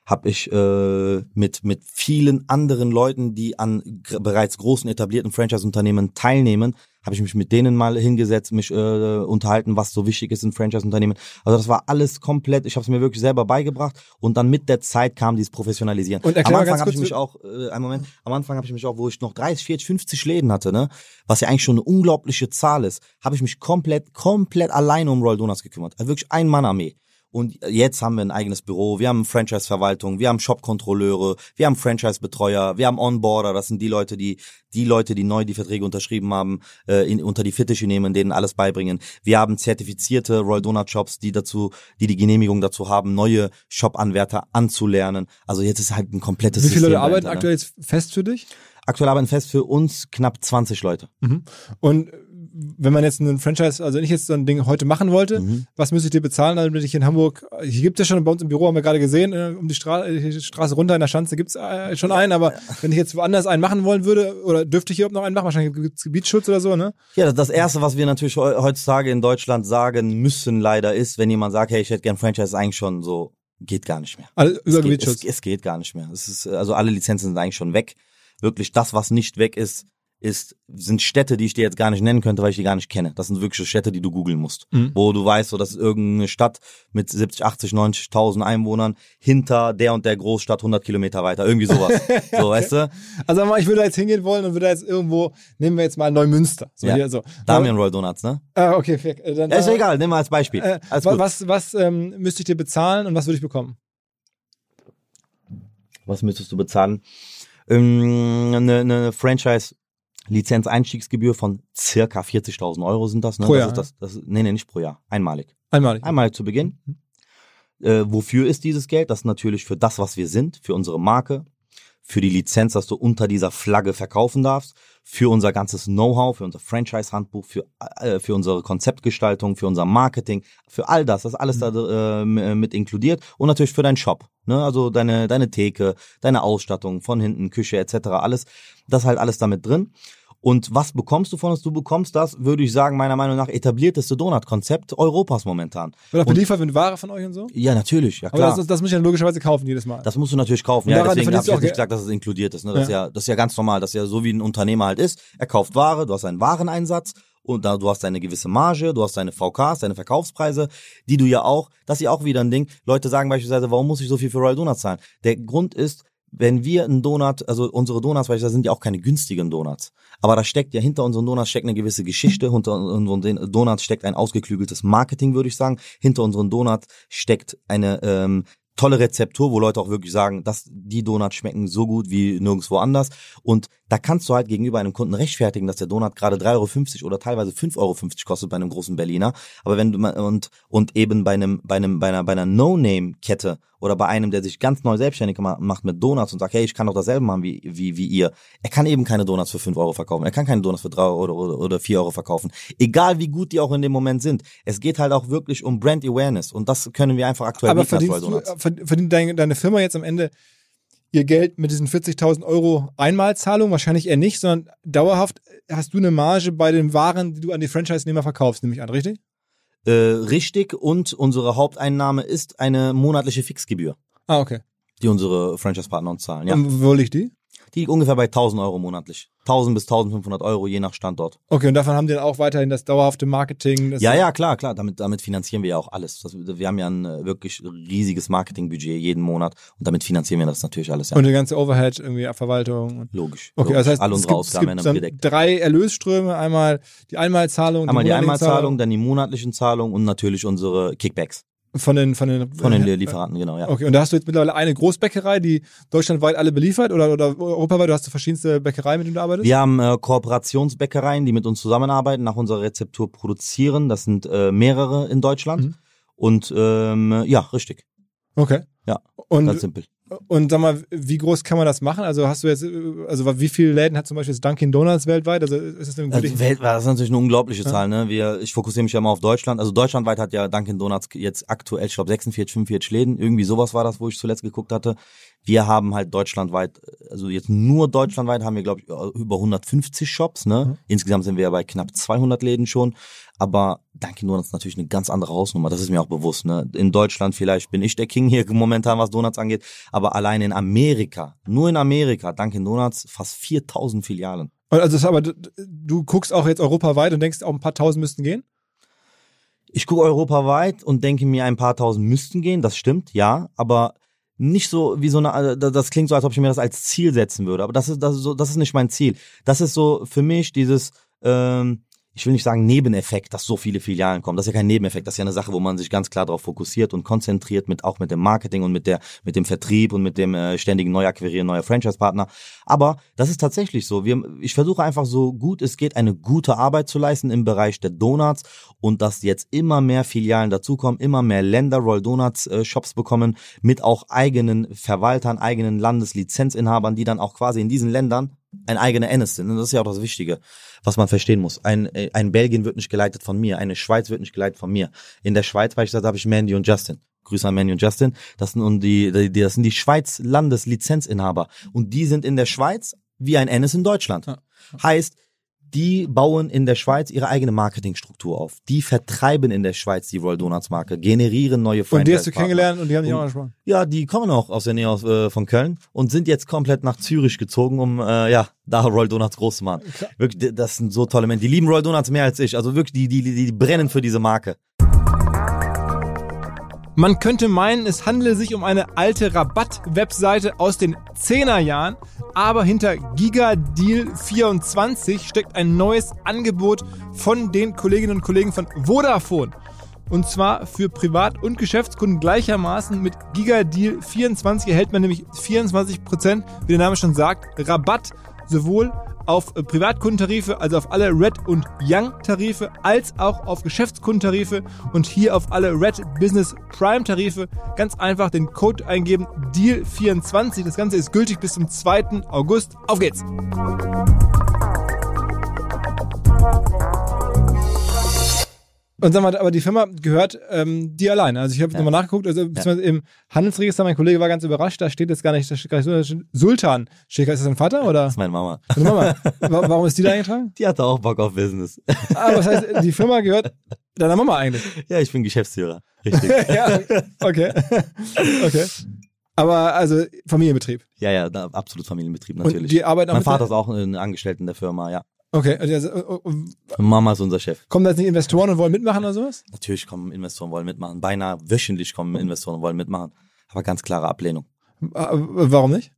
habe ich äh, mit mit vielen anderen Leuten, die an bereits großen etablierten Franchise-Unternehmen teilnehmen, habe ich mich mit denen mal hingesetzt, mich äh, unterhalten, was so wichtig ist in Franchise-Unternehmen. Also das war alles komplett, ich habe es mir wirklich selber beigebracht und dann mit der Zeit kam dieses Professionalisieren. Und am Anfang habe ich mich auch, äh, einen Moment, am Anfang habe ich mich auch, wo ich noch 30, 40, 50 Läden hatte, ne, was ja eigentlich schon eine unglaubliche Zahl ist, habe ich mich komplett, komplett alleine um Royal Donuts gekümmert. Also wirklich ein Mann-Armee. Und jetzt haben wir ein eigenes Büro, wir haben Franchise-Verwaltung, wir haben Shop-Kontrolleure, wir haben Franchise-Betreuer, wir haben Onboarder, das sind die Leute, die die Leute, die neu die Verträge unterschrieben haben, äh, in, unter die Fittiche nehmen, denen alles beibringen. Wir haben zertifizierte Royal Donut Shops, die dazu, die die Genehmigung dazu haben, neue Shop-Anwärter anzulernen. Also jetzt ist halt ein komplettes Wie viele System Leute arbeiten dahinter, ne? aktuell jetzt fest für dich? Aktuell arbeiten fest für uns knapp 20 Leute. Und wenn man jetzt einen Franchise, also wenn ich jetzt so ein Ding heute machen wollte, Mhm. was müsste ich dir bezahlen, damit ich in Hamburg, hier gibt es ja schon bei uns im Büro, haben wir gerade gesehen, äh, um die, Stra äh, die Straße runter in der Schanze gibt's äh, schon einen, aber wenn ich jetzt woanders einen machen wollen würde, oder dürfte ich hier überhaupt noch einen machen, wahrscheinlich gibt's Gebietsschutz oder so, ne? Ja, das erste, was wir natürlich heu- heutzutage in Deutschland sagen müssen, leider ist, wenn jemand sagt, hey, ich hätte gern Franchise, ist eigentlich schon so, geht gar nicht mehr. Also über es, geht, es, es geht gar nicht mehr. Es ist, also alle Lizenzen sind eigentlich schon weg. Wirklich das, was nicht weg ist, ist, sind Städte, die ich dir jetzt gar nicht nennen könnte, weil ich die gar nicht kenne. Das sind wirklich Städte, die du googeln musst. Mhm. Wo du weißt, so, das ist irgendeine Stadt mit 70, 80, 90.000 Einwohnern hinter der und der Großstadt 100 Kilometer weiter. Irgendwie sowas. So, weißt du? Also mal, ich würde da jetzt hingehen wollen und würde jetzt irgendwo, nehmen wir jetzt mal Neumünster. So Ja. hier, so. Damian Roll Donuts, ne? Ah, okay, fair. Äh, Dann, Ja, ist äh, egal, nimm mal als Beispiel. Äh, Alles gut. was was ähm, müsste ich dir bezahlen und was würde ich bekommen? was müsstest du bezahlen? Ähm, eine, eine Franchise-Lizenz-Einstiegsgebühr von circa 40.000 Euro sind das. Ne? Pro das Jahr, Ist das, das, nee, nee, nicht pro Jahr. Einmalig. Einmalig. Einmalig zu Beginn. Äh, wofür ist dieses Geld? Das ist natürlich für das, was wir sind, für unsere Marke, für die Lizenz, dass du unter dieser Flagge verkaufen darfst, für unser ganzes Know-how, für unser Franchise-Handbuch, für, äh, für unsere Konzeptgestaltung, für unser Marketing, für all das, das ist alles da äh, m- mit inkludiert und natürlich für deinen Shop, ne? also deine, deine Theke, deine Ausstattung von hinten, Küche etc., alles, das ist halt alles damit drin. Und was bekommst du von uns? Du bekommst das, würde ich sagen, meiner Meinung nach etablierteste Donut-Konzept Europas momentan. Und- beliefert mit Ware von euch und so? Ja, natürlich, ja Aber klar. das, das muss ich dann logischerweise kaufen jedes Mal. Das musst du natürlich kaufen. Ja, deswegen habe ich du jetzt auch nicht gesagt, dass es inkludiert ist. Ne? Das, Ja. ist ja, das ist ja ganz normal. Das ist ja so, wie ein Unternehmer halt ist. Er kauft Ware, du hast einen Wareneinsatz und da, du hast deine gewisse Marge, du hast deine VKs, deine Verkaufspreise, die du ja auch, das ist ja auch wieder ein Ding. Leute sagen beispielsweise, warum muss ich so viel für Royal Donuts zahlen? Der Grund ist, wenn wir einen Donut, also unsere Donuts, weil das sind ja auch keine günstigen Donuts, aber da steckt ja hinter unseren Donuts steckt eine gewisse Geschichte, hinter unseren Donuts steckt ein ausgeklügeltes Marketing, würde ich sagen. Hinter unseren Donuts steckt eine ähm, tolle Rezeptur, wo Leute auch wirklich sagen, dass die Donuts schmecken so gut wie nirgendwo anders. Und da kannst du halt gegenüber einem Kunden rechtfertigen, dass der Donut gerade 3,50 Euro oder teilweise 5,50 Euro kostet bei einem großen Berliner. Aber wenn du mal, und, und eben bei einem, bei einem, bei einer, bei einer No-Name-Kette oder bei einem, der sich ganz neu selbstständig ma- macht mit Donuts und sagt, hey, ich kann doch dasselbe machen wie, wie, wie ihr. Er kann eben keine Donuts für 5 Euro verkaufen. Er kann keine Donuts für 3 Euro oder, oder, oder 4 Euro verkaufen. Egal wie gut die auch in dem Moment sind. Es geht halt auch wirklich um Brand Awareness. Und das können wir einfach aktuell Aber bieten als Donuts. Verd- verdient deine, deine Firma jetzt am Ende ihr Geld mit diesen 40.000 Euro Einmalzahlung? Wahrscheinlich eher nicht, sondern dauerhaft hast du eine Marge bei den Waren, die du an die Franchise-Nehmer verkaufst, nehme ich an, richtig? Äh, richtig. Und unsere Haupteinnahme ist eine monatliche Fixgebühr, Ah, okay. die unsere Franchise-Partner uns zahlen. Ja. Und wo liegt die? Die liegt ungefähr bei 1000 Euro monatlich. 1000 bis 1500 Euro, je nach Standort. Okay, und davon haben die dann auch weiterhin das dauerhafte Marketing. Das Ja, ja, klar, klar. Damit, damit finanzieren wir ja auch alles. Das, wir haben ja ein äh, wirklich riesiges Marketingbudget jeden Monat und damit finanzieren wir das natürlich alles. Ja. Und die ganze Overhead, irgendwie Verwaltung. Und logisch. okay, logisch. das heißt, alle es unsere Ausgaben werden gedeckt. drei Erlösströme. Einmal die Einmalzahlung. Einmal die monatliche Einmalzahlung, dann die monatlichen Zahlungen und natürlich unsere Kickbacks Von den, von den, von den äh, Lieferanten, genau, ja. Okay, und da hast du jetzt mittlerweile eine Großbäckerei, die deutschlandweit alle beliefert oder, oder europaweit? Du hast verschiedenste Bäckereien, mit denen du arbeitest? Wir haben äh, Kooperationsbäckereien, die mit uns zusammenarbeiten, nach unserer Rezeptur produzieren. Das sind äh, mehrere in Deutschland. Mhm. Und ähm, ja, richtig. Okay. Ja, Und, Ganz simpel. Und sag mal, wie groß kann man das machen? Also hast du jetzt, also wie viele Läden hat zum Beispiel jetzt Dunkin' Donuts weltweit? Also ist das denn Also weltweit, das ist natürlich eine unglaubliche Ja. Zahl, ne? Wir, ich fokussiere mich ja immer auf Deutschland. Also deutschlandweit hat ja Dunkin' Donuts jetzt aktuell, ich glaube 46, 45 Läden. Irgendwie sowas war das, wo ich zuletzt geguckt hatte. Wir haben halt deutschlandweit, also jetzt nur deutschlandweit haben wir, glaube ich, über 150 Shops, ne? Mhm. Insgesamt sind wir ja bei knapp 200 Läden schon. Aber Dunkin' Donuts ist natürlich eine ganz andere Hausnummer. Das ist mir auch bewusst, ne? In Deutschland vielleicht bin ich der King hier momentan, was Donuts angeht. Aber allein in Amerika, nur in Amerika, Dunkin' Donuts fast 4000 Filialen. Also das, aber du, du guckst auch jetzt europaweit und denkst, auch ein paar tausend müssten gehen? Ich gucke europaweit und denke mir, ein paar tausend müssten gehen, das stimmt, ja, aber nicht so wie so eine, das klingt so, als ob ich mir das als Ziel setzen würde, aber das ist, das ist so, das ist nicht mein Ziel. Das ist so für mich dieses, ähm, ich will nicht sagen Nebeneffekt, dass so viele Filialen kommen. Das ist ja kein Nebeneffekt. Das ist ja eine Sache, wo man sich ganz klar darauf fokussiert und konzentriert mit auch mit dem Marketing und mit der mit dem Vertrieb und mit dem äh, ständigen Neuakquirieren neuer Franchise-Partner. Aber das ist tatsächlich so. Wir, ich versuche einfach so gut es geht eine gute Arbeit zu leisten im Bereich der Donuts und dass jetzt immer mehr Filialen dazukommen, immer mehr Länder Roll Donuts äh, Shops bekommen mit auch eigenen Verwaltern, eigenen Landeslizenzinhabern, die dann auch quasi in diesen Ländern ein eigener Ennis sind. Und das ist ja auch das Wichtige, was man verstehen muss. Ein, äh, ein Belgien wird nicht geleitet von mir, eine Schweiz wird nicht geleitet von mir. In der Schweiz beispielsweise habe ich Mandy und Justin. Grüße an Mandy und Justin. Das sind, und die, die, das sind die Schweiz Landeslizenzinhaber. Und die sind in der Schweiz wie ein Ennis in Deutschland. Heißt, die bauen in der Schweiz ihre eigene Marketingstruktur auf. Die vertreiben in der Schweiz die Royal Donuts Marke, generieren neue Franchise. Und die hast du kennengelernt und die haben dich auch angesprochen. Ja, die kommen auch aus der Nähe aus, äh, von Köln und sind jetzt komplett nach Zürich gezogen, um äh, ja da Royal Donuts groß zu machen. Wirklich, das sind so tolle Menschen. Die lieben Royal Donuts mehr als ich. Also wirklich, die die die, die brennen für diese Marke. Man könnte meinen, es handele sich um eine alte Rabatt-Webseite aus den 10er Jahren, aber hinter GigaDeal24 steckt ein neues Angebot von den Kolleginnen und Kollegen von Vodafone. Und zwar für Privat- und Geschäftskunden gleichermaßen. Mit GigaDeal24 erhält man nämlich 24%, wie der Name schon sagt, Rabatt sowohl auf Privatkundentarife, also auf alle Red und Young Tarife, als auch auf Geschäftskundentarife und hier auf alle Red Business Prime Tarife. Ganz einfach den Code eingeben, Deal24. Das Ganze ist gültig bis zum 2. August. Auf geht's! Und sag mal, aber die Firma gehört ähm, dir alleine. Also ich habe Ja. nochmal nachgeguckt, also beziehungsweise im Handelsregister, mein Kollege war ganz überrascht, da steht jetzt gar nicht, da steht gar nicht Sultan. Steht, ist das dein Vater oder? Das ist meine Mama. Deine Mama. Wa- Warum ist die da eingetragen? Die hatte auch Bock auf Business. Ah, was heißt, die Firma gehört deiner Mama eigentlich. ja, ich bin Geschäftsführer. Richtig. ja, okay. okay. Aber also Familienbetrieb. ja, ja, absolut Familienbetrieb Und natürlich. die arbeiten auch mein Vater ist auch ein Angestellter in der Firma, ja. Okay. Also, äh, äh, Mama ist unser Chef. kommen da jetzt nicht Investoren und wollen mitmachen oder sowas? Natürlich kommen Investoren wollen mitmachen. Beinahe wöchentlich kommen Investoren wollen mitmachen. Aber ganz klare Ablehnung. Äh, Warum nicht?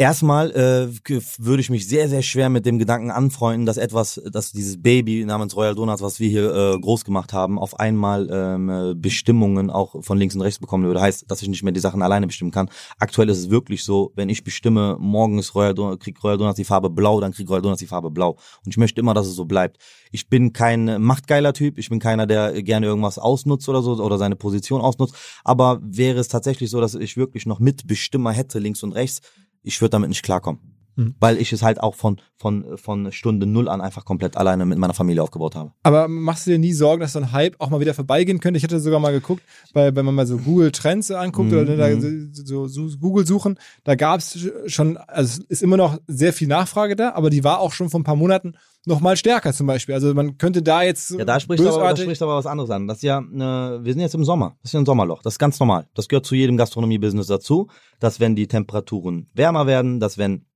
Erstmal äh, würde ich mich sehr, sehr schwer mit dem Gedanken anfreunden, dass etwas, dass dieses Baby namens Royal Donuts, was wir hier äh, groß gemacht haben, auf einmal ähm, äh, Bestimmungen auch von links und rechts bekommen würde. Heißt, dass ich nicht mehr die Sachen alleine bestimmen kann. Aktuell ist es wirklich so, wenn ich bestimme, morgen ist Royal Donuts, kriegt Royal Donuts die Farbe blau, dann kriegt Royal Donuts die Farbe blau. Und ich möchte immer, dass es so bleibt. Ich bin kein machtgeiler Typ, ich bin keiner, der gerne irgendwas ausnutzt oder so oder seine Position ausnutzt. Aber wäre es tatsächlich so, dass ich wirklich noch Mitbestimmer hätte, links und rechts, ich würde damit nicht klarkommen. Mhm. Weil ich es halt auch von, von, von Stunde null an einfach komplett alleine mit meiner Familie aufgebaut habe. Aber machst du dir nie Sorgen, dass so ein Hype auch mal wieder vorbeigehen könnte? Ich hatte sogar mal geguckt, weil wenn man mal so Google Trends anguckt Mhm, oder da mhm. so, so, so Google suchen, da gab es schon, also es ist immer noch sehr viel Nachfrage da, aber die war auch schon vor ein paar Monaten noch mal stärker zum Beispiel. Also man könnte da jetzt Ja, da spricht, aber, da spricht aber was anderes an. Das ist ja, äh, wir sind jetzt im Sommer. Das ist ja ein Sommerloch. Das ist ganz normal. Das gehört zu jedem Gastronomie-Business dazu, dass wenn die Temperaturen wärmer werden, dass wenn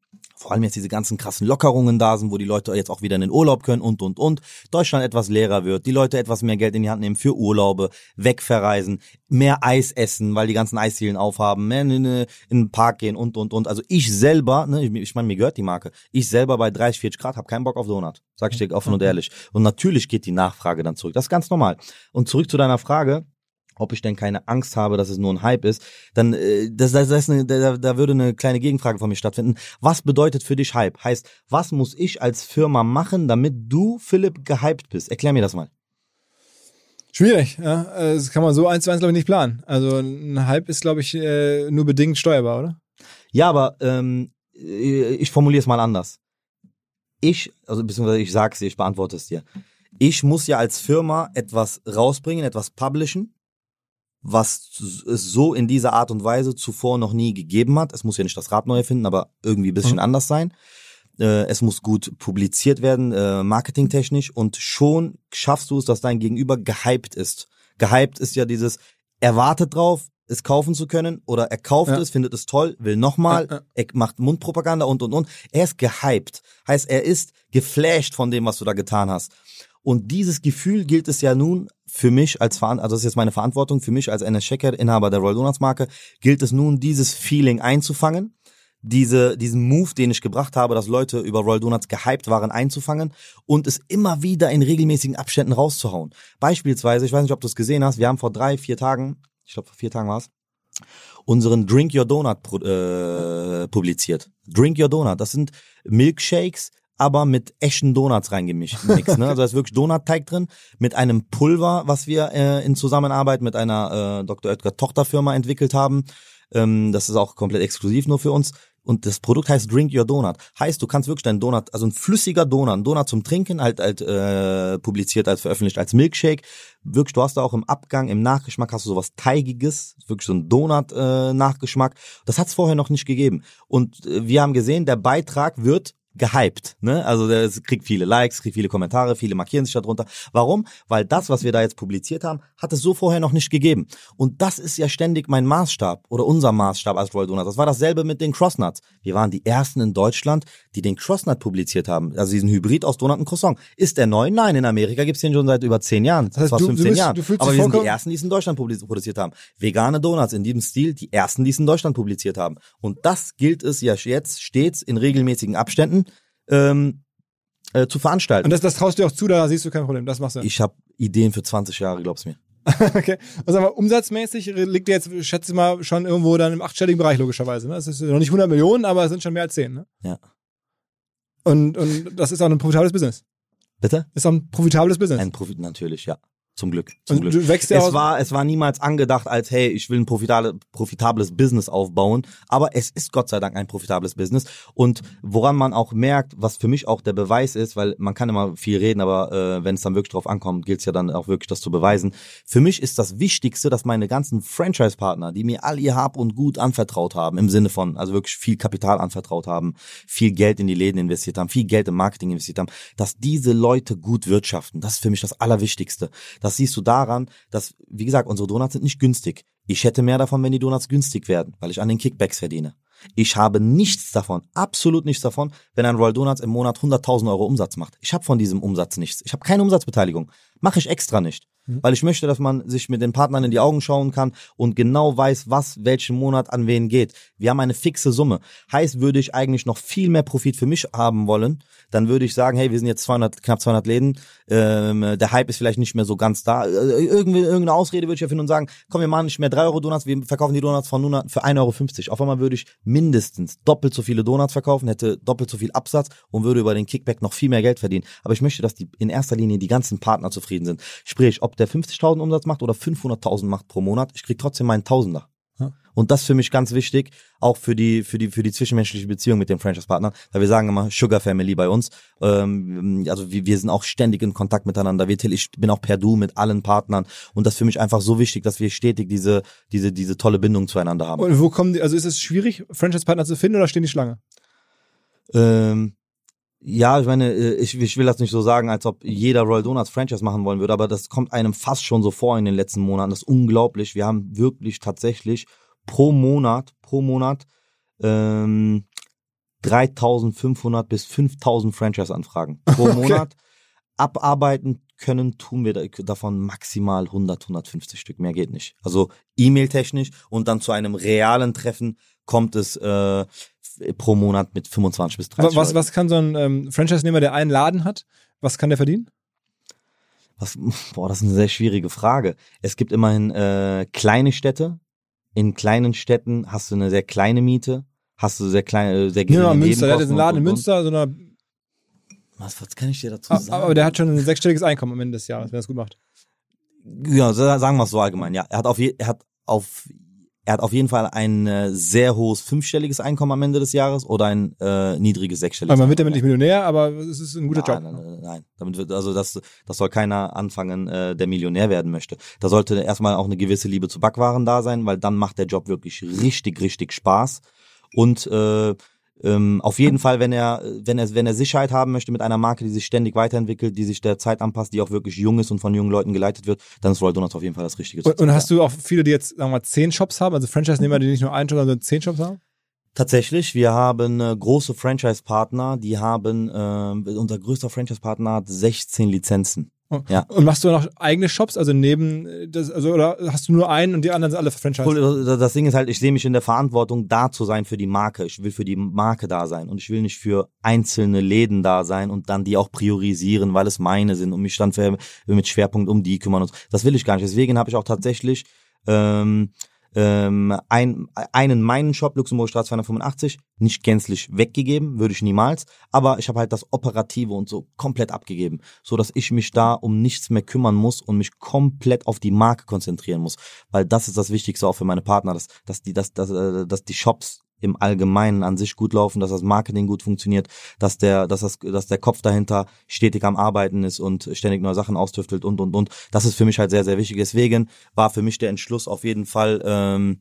vor allem jetzt diese ganzen krassen Lockerungen da sind, wo die Leute jetzt auch wieder in den Urlaub können und, und, und, Deutschland etwas leerer wird, die Leute etwas mehr Geld in die Hand nehmen für Urlaube, wegverreisen, mehr Eis essen, weil die ganzen Eisdielen aufhaben, mehr in, in, den Park gehen und, und, und. Also ich selber, ne, ich, ich meine, mir gehört die Marke, ich selber bei 30, 40 Grad habe keinen Bock auf Donut. Sag ich dir offen und ehrlich. Und natürlich geht die Nachfrage dann zurück. Das ist ganz normal. Und zurück zu deiner Frage, ob ich denn keine Angst habe, dass es nur ein Hype ist, dann äh, das, das, das eine, da, da würde eine kleine Gegenfrage von mir stattfinden. Was bedeutet für dich Hype? Heißt, was muss ich als Firma machen, damit du, Philipp, gehypt bist? Erklär mir das mal. schwierig. Ja? Äh, Das kann man so eins zu eins, glaube ich, nicht planen. Also ein Hype ist, glaube ich, äh, nur bedingt steuerbar, oder? Ja, aber ähm, äh, ich formuliere es mal anders. Ich, also beziehungsweise ich sag's dir, ich beantworte es dir. Ich muss ja als Firma etwas rausbringen, etwas publishen, was es so in dieser Art und Weise zuvor noch nie gegeben hat. Es muss ja nicht das Rad neu erfinden, aber irgendwie ein bisschen Mhm. anders sein. Äh, es muss gut publiziert werden, äh, marketingtechnisch und schon schaffst du es, dass dein Gegenüber gehypt ist. Gehypt ist ja dieses, er wartet drauf, es kaufen zu können oder er kauft Ja. es, findet es toll, will nochmal, Ja, ja. er macht Mundpropaganda und und und. Er ist gehypt. Heißt, er ist geflasht von dem, was du da getan hast. Und dieses Gefühl gilt es ja nun für mich als Veran also das ist jetzt meine Verantwortung für mich als NS Checker, Inhaber der Royal Donuts Marke, gilt es nun dieses Feeling einzufangen, diese diesen Move, den ich gebracht habe, dass Leute über Royal Donuts gehypt waren, einzufangen und es immer wieder in regelmäßigen Abständen rauszuhauen. Beispielsweise, ich weiß nicht, ob du es gesehen hast, wir haben vor drei, vier Tagen, ich glaube vor vier Tagen war es, unseren Drink Your Donut äh, publiziert. Drink Your Donut, das sind Milkshakes, aber mit echten Donuts reingemischt. Mix, ne? Also da ist wirklich Donutteig drin mit einem Pulver, was wir äh, in Zusammenarbeit mit einer äh, Dr. Oetker Tochterfirma entwickelt haben. Ähm, das ist auch komplett exklusiv nur für uns. Und das Produkt heißt Drink Your Donut. Heißt, du kannst wirklich deinen Donut, also ein flüssiger Donut, ein Donut zum Trinken, halt, halt äh, publiziert, als veröffentlicht als Milkshake. Wirklich, du hast da auch im Abgang, im Nachgeschmack hast du sowas Teigiges, wirklich so ein Donut-Nachgeschmack. das hat es vorher noch nicht gegeben. Und äh, wir haben gesehen, der Beitrag wird gehypt, ne? Also es kriegt viele Likes, kriegt viele Kommentare, viele markieren sich darunter. Warum? Weil das, was wir da jetzt publiziert haben, hat es so vorher noch nicht gegeben. Und das ist ja ständig mein Maßstab oder unser Maßstab als Royal Donuts. Das war dasselbe mit den Crossnuts. Wir waren die ersten in Deutschland, die den Crossnut publiziert haben. Also diesen Hybrid aus Donut und Croissant. Ist der neu? Nein, in Amerika gibt's den schon seit über zehn Jahren. Das heißt, fast du- du 15 bist- Jahren. du Aber wir sind die ersten, die es in Deutschland produziert haben. Vegane Donuts in diesem Stil, die ersten, die es in Deutschland publiziert haben. Und das gilt es ja jetzt stets in regelmäßigen Abständen ähm, äh, zu veranstalten. Und das, das traust du dir auch zu, da siehst du kein Problem. Das machst du. ich habe Ideen für 20 Jahre, glaub's mir. okay. Und sag mal, umsatzmäßig liegt ihr jetzt, schätze ich mal, schon irgendwo dann im achtstelligen Bereich, logischerweise. Ne? Das ist noch nicht 100 Millionen, aber es sind schon mehr als 10. Ne? Ja. Und, und das ist auch ein profitables Business. Bitte? Ist auch ein profitables Business. Ein Profit natürlich, ja. Zum Glück. Zum Glück. du wächst ja Es aus. war, es war niemals angedacht als, hey, ich will ein profitable, profitables Business aufbauen. Aber es ist Gott sei Dank ein profitables Business. Und woran man auch merkt, was für mich auch der Beweis ist, weil man kann immer viel reden, aber äh, wenn es dann wirklich drauf ankommt, gilt es ja dann auch wirklich, das zu beweisen. Für mich ist das Wichtigste, dass meine ganzen Franchise-Partner, die mir all ihr Hab und Gut anvertraut haben, im Sinne von, also wirklich viel Kapital anvertraut haben, viel Geld in die Läden investiert haben, viel Geld im Marketing investiert haben, dass diese Leute gut wirtschaften. Das ist für mich das Allerwichtigste. Das siehst du daran, dass, wie gesagt, unsere Donuts sind nicht günstig. Ich hätte mehr davon, wenn die Donuts günstig werden, weil ich an den Kickbacks verdiene. Ich habe nichts davon, absolut nichts davon, wenn ein Royal Donuts im Monat 100.000 Euro Umsatz macht. Ich habe von diesem Umsatz nichts. Ich habe keine Umsatzbeteiligung. Mache ich extra nicht. Weil ich möchte, dass man sich mit den Partnern in die Augen schauen kann und genau weiß, was welchen Monat an wen geht. Wir haben eine fixe Summe. Heißt, würde ich eigentlich noch viel mehr Profit für mich haben wollen, dann würde ich sagen, hey, wir sind jetzt 200, knapp 200 Läden, ähm, der Hype ist vielleicht nicht mehr so ganz da. Äh, irgendwie, irgendeine Ausrede würde ich erfinden und sagen, komm, wir machen nicht mehr 3 Euro Donuts, wir verkaufen die Donuts von nun für 1,50 Euro. Auf einmal würde ich mindestens doppelt so viele Donuts verkaufen, hätte doppelt so viel Absatz und würde über den Kickback noch viel mehr Geld verdienen. Aber ich möchte, dass die in erster Linie die ganzen Partner zufrieden sind. Sprich, ob der 50.000 Umsatz macht oder 500.000 macht pro Monat, ich krieg trotzdem meinen Tausender. Ja. Und das ist für mich ganz wichtig, auch für die, für die, für die zwischenmenschliche Beziehung mit den Franchise-Partnern, weil wir sagen immer Sugar Family bei uns. Ähm, also wir, wir sind auch ständig in Kontakt miteinander. Wir, ich bin auch per Du mit allen Partnern. Und das ist für mich einfach so wichtig, dass wir stetig diese, diese, diese tolle Bindung zueinander haben. Und wo kommen die, also ist es schwierig, Franchise-Partner zu finden oder stehen die Schlange? Ähm, ja, ich meine, äh, ich, ich will das nicht so sagen, als ob jeder Royal Donuts Franchise machen wollen würde, aber das kommt einem fast schon so vor in den letzten Monaten. Das ist unglaublich. Wir haben wirklich tatsächlich pro Monat, pro Monat ähm, 3500 bis 5000 Franchise-Anfragen pro Okay. Monat. Abarbeiten können, tun wir da- davon maximal 100, 150 Stück. Mehr geht nicht. Also E-Mail-technisch und dann zu einem realen Treffen kommt es äh, pro Monat mit 25 bis 30 Was, was, Leuten. was kann so ein ähm, Franchise-Nehmer, der einen Laden hat, was kann der verdienen? Was, boah, das ist eine sehr schwierige Frage. Es gibt immerhin äh, kleine Städte. In kleinen Städten hast du eine sehr kleine Miete, hast du sehr kleine, sehr Nehmen wir geringe mal Münster, der hat jetzt einen Laden in Münster, so einer, Was, was kann ich dir dazu Ah, sagen? aber der hat schon ein sechsstelliges Einkommen am Ende des Jahres, wenn er es gut macht. ja, sa- sagen wir es so allgemein. Ja, er hat auf, je, er hat auf, er hat auf jeden Fall ein äh, sehr hohes fünfstelliges Einkommen am Ende des Jahres oder ein äh, niedriges sechsstelliges. Weil man wird damit nicht. Millionär, aber es ist ein guter nein, Job. Nein, nein, nein. Damit wird, also das, das soll keiner anfangen, äh, der Millionär werden möchte. Da sollte erstmal auch eine gewisse Liebe zu Backwaren da sein, weil dann macht der Job wirklich richtig, richtig Spaß. Und äh, ähm, auf jeden Fall, wenn er, wenn er, wenn er Sicherheit haben möchte mit einer Marke, die sich ständig weiterentwickelt, die sich der Zeit anpasst, die auch wirklich jung ist und von jungen Leuten geleitet wird, dann ist Royal Donuts auf jeden Fall das Richtige. Und, und hast du auch viele, die jetzt, sagen wir mal, zehn Shops haben, also Franchise-Nehmer, die nicht nur einen Shop, sondern zehn Shops haben? Tatsächlich, wir haben äh, große Franchise-Partner, die haben, äh, unser größter Franchise-Partner hat 16 Lizenzen. Ja. Und machst du noch eigene Shops, also neben äh, das, also oder hast du nur einen und die anderen sind alle Franchise? Cool, Das Ding ist halt, ich sehe mich in der Verantwortung, da zu sein für die Marke. Ich will für die Marke da sein und ich will nicht für einzelne Läden da sein und dann die auch priorisieren, weil es meine sind und mich dann für, mit Schwerpunkt um die kümmern. Und das will ich gar nicht. Deswegen habe ich auch tatsächlich ähm, ähm, ein, einen meinen Shop, Luxemburg Straße 285, nicht gänzlich weggegeben, würde ich niemals, aber ich habe halt das Operative und so komplett abgegeben, so dass ich mich da um nichts mehr kümmern muss und mich komplett auf die Marke konzentrieren muss, weil das ist das Wichtigste auch für meine Partner, dass, dass die, dass, dass, äh, dass die Shops im Allgemeinen an sich gut laufen, dass das Marketing gut funktioniert, dass der, dass das, dass der Kopf dahinter stetig am Arbeiten ist und ständig neue Sachen austüftelt und und und. Das ist für mich halt sehr, sehr wichtig. Deswegen war für mich der Entschluss auf jeden Fall ähm,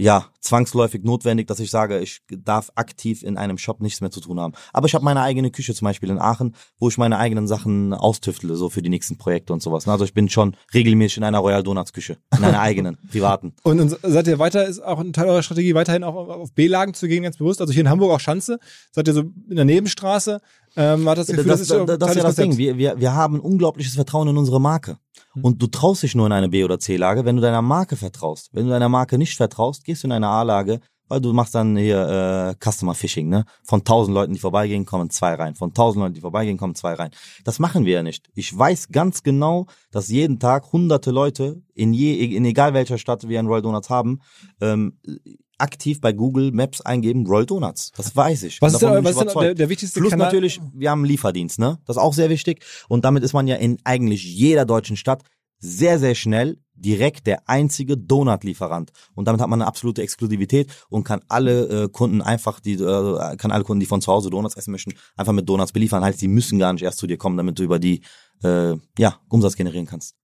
ja, zwangsläufig notwendig, dass ich sage, ich darf aktiv in einem Shop nichts mehr zu tun haben. Aber ich habe meine eigene Küche zum Beispiel in Aachen, wo ich meine eigenen Sachen austüftle, so für die nächsten Projekte und sowas. Also ich bin schon regelmäßig in einer Royal Donuts Küche, in einer eigenen, privaten. Und, und seid ihr weiter, ist auch ein Teil eurer Strategie, weiterhin auch auf B-Lagen zu gehen, ganz bewusst? Also hier in Hamburg auch Schanze, seid ihr so in der Nebenstraße, ähm, hat das Gefühl, das, das, das, ist das, das ist ja das Ding. Wir, wir, wir haben unglaubliches Vertrauen in unsere Marke. Und du traust dich nur in eine B- oder C-Lage, wenn du deiner Marke vertraust. Wenn du deiner Marke nicht vertraust, gehst du in eine A-Lage, weil du machst dann hier äh, Customer Phishing, ne? Von tausend Leuten, die vorbeigehen, kommen zwei rein. Von tausend Leuten, die vorbeigehen, kommen zwei rein. Das machen wir ja nicht. Ich weiß ganz genau, dass jeden Tag hunderte Leute in je, in egal welcher Stadt wir einen Royal Donuts haben, ähm, aktiv bei Google Maps eingeben Royal Donuts. Das weiß ich. Was ist, denn, was ist denn der, der wichtigste Plus Kanal? natürlich, wir haben einen Lieferdienst, ne? Das ist auch sehr wichtig. Und damit ist man ja in eigentlich jeder deutschen Stadt sehr, sehr schnell direkt der einzige Donut-Lieferant. Und damit hat man eine absolute Exklusivität und kann alle äh, Kunden einfach, die, äh, kann alle Kunden, die von zu Hause Donuts essen möchten, einfach mit Donuts beliefern. Heißt, die müssen gar nicht erst zu dir kommen, damit du über die, äh, ja, Umsatz generieren kannst.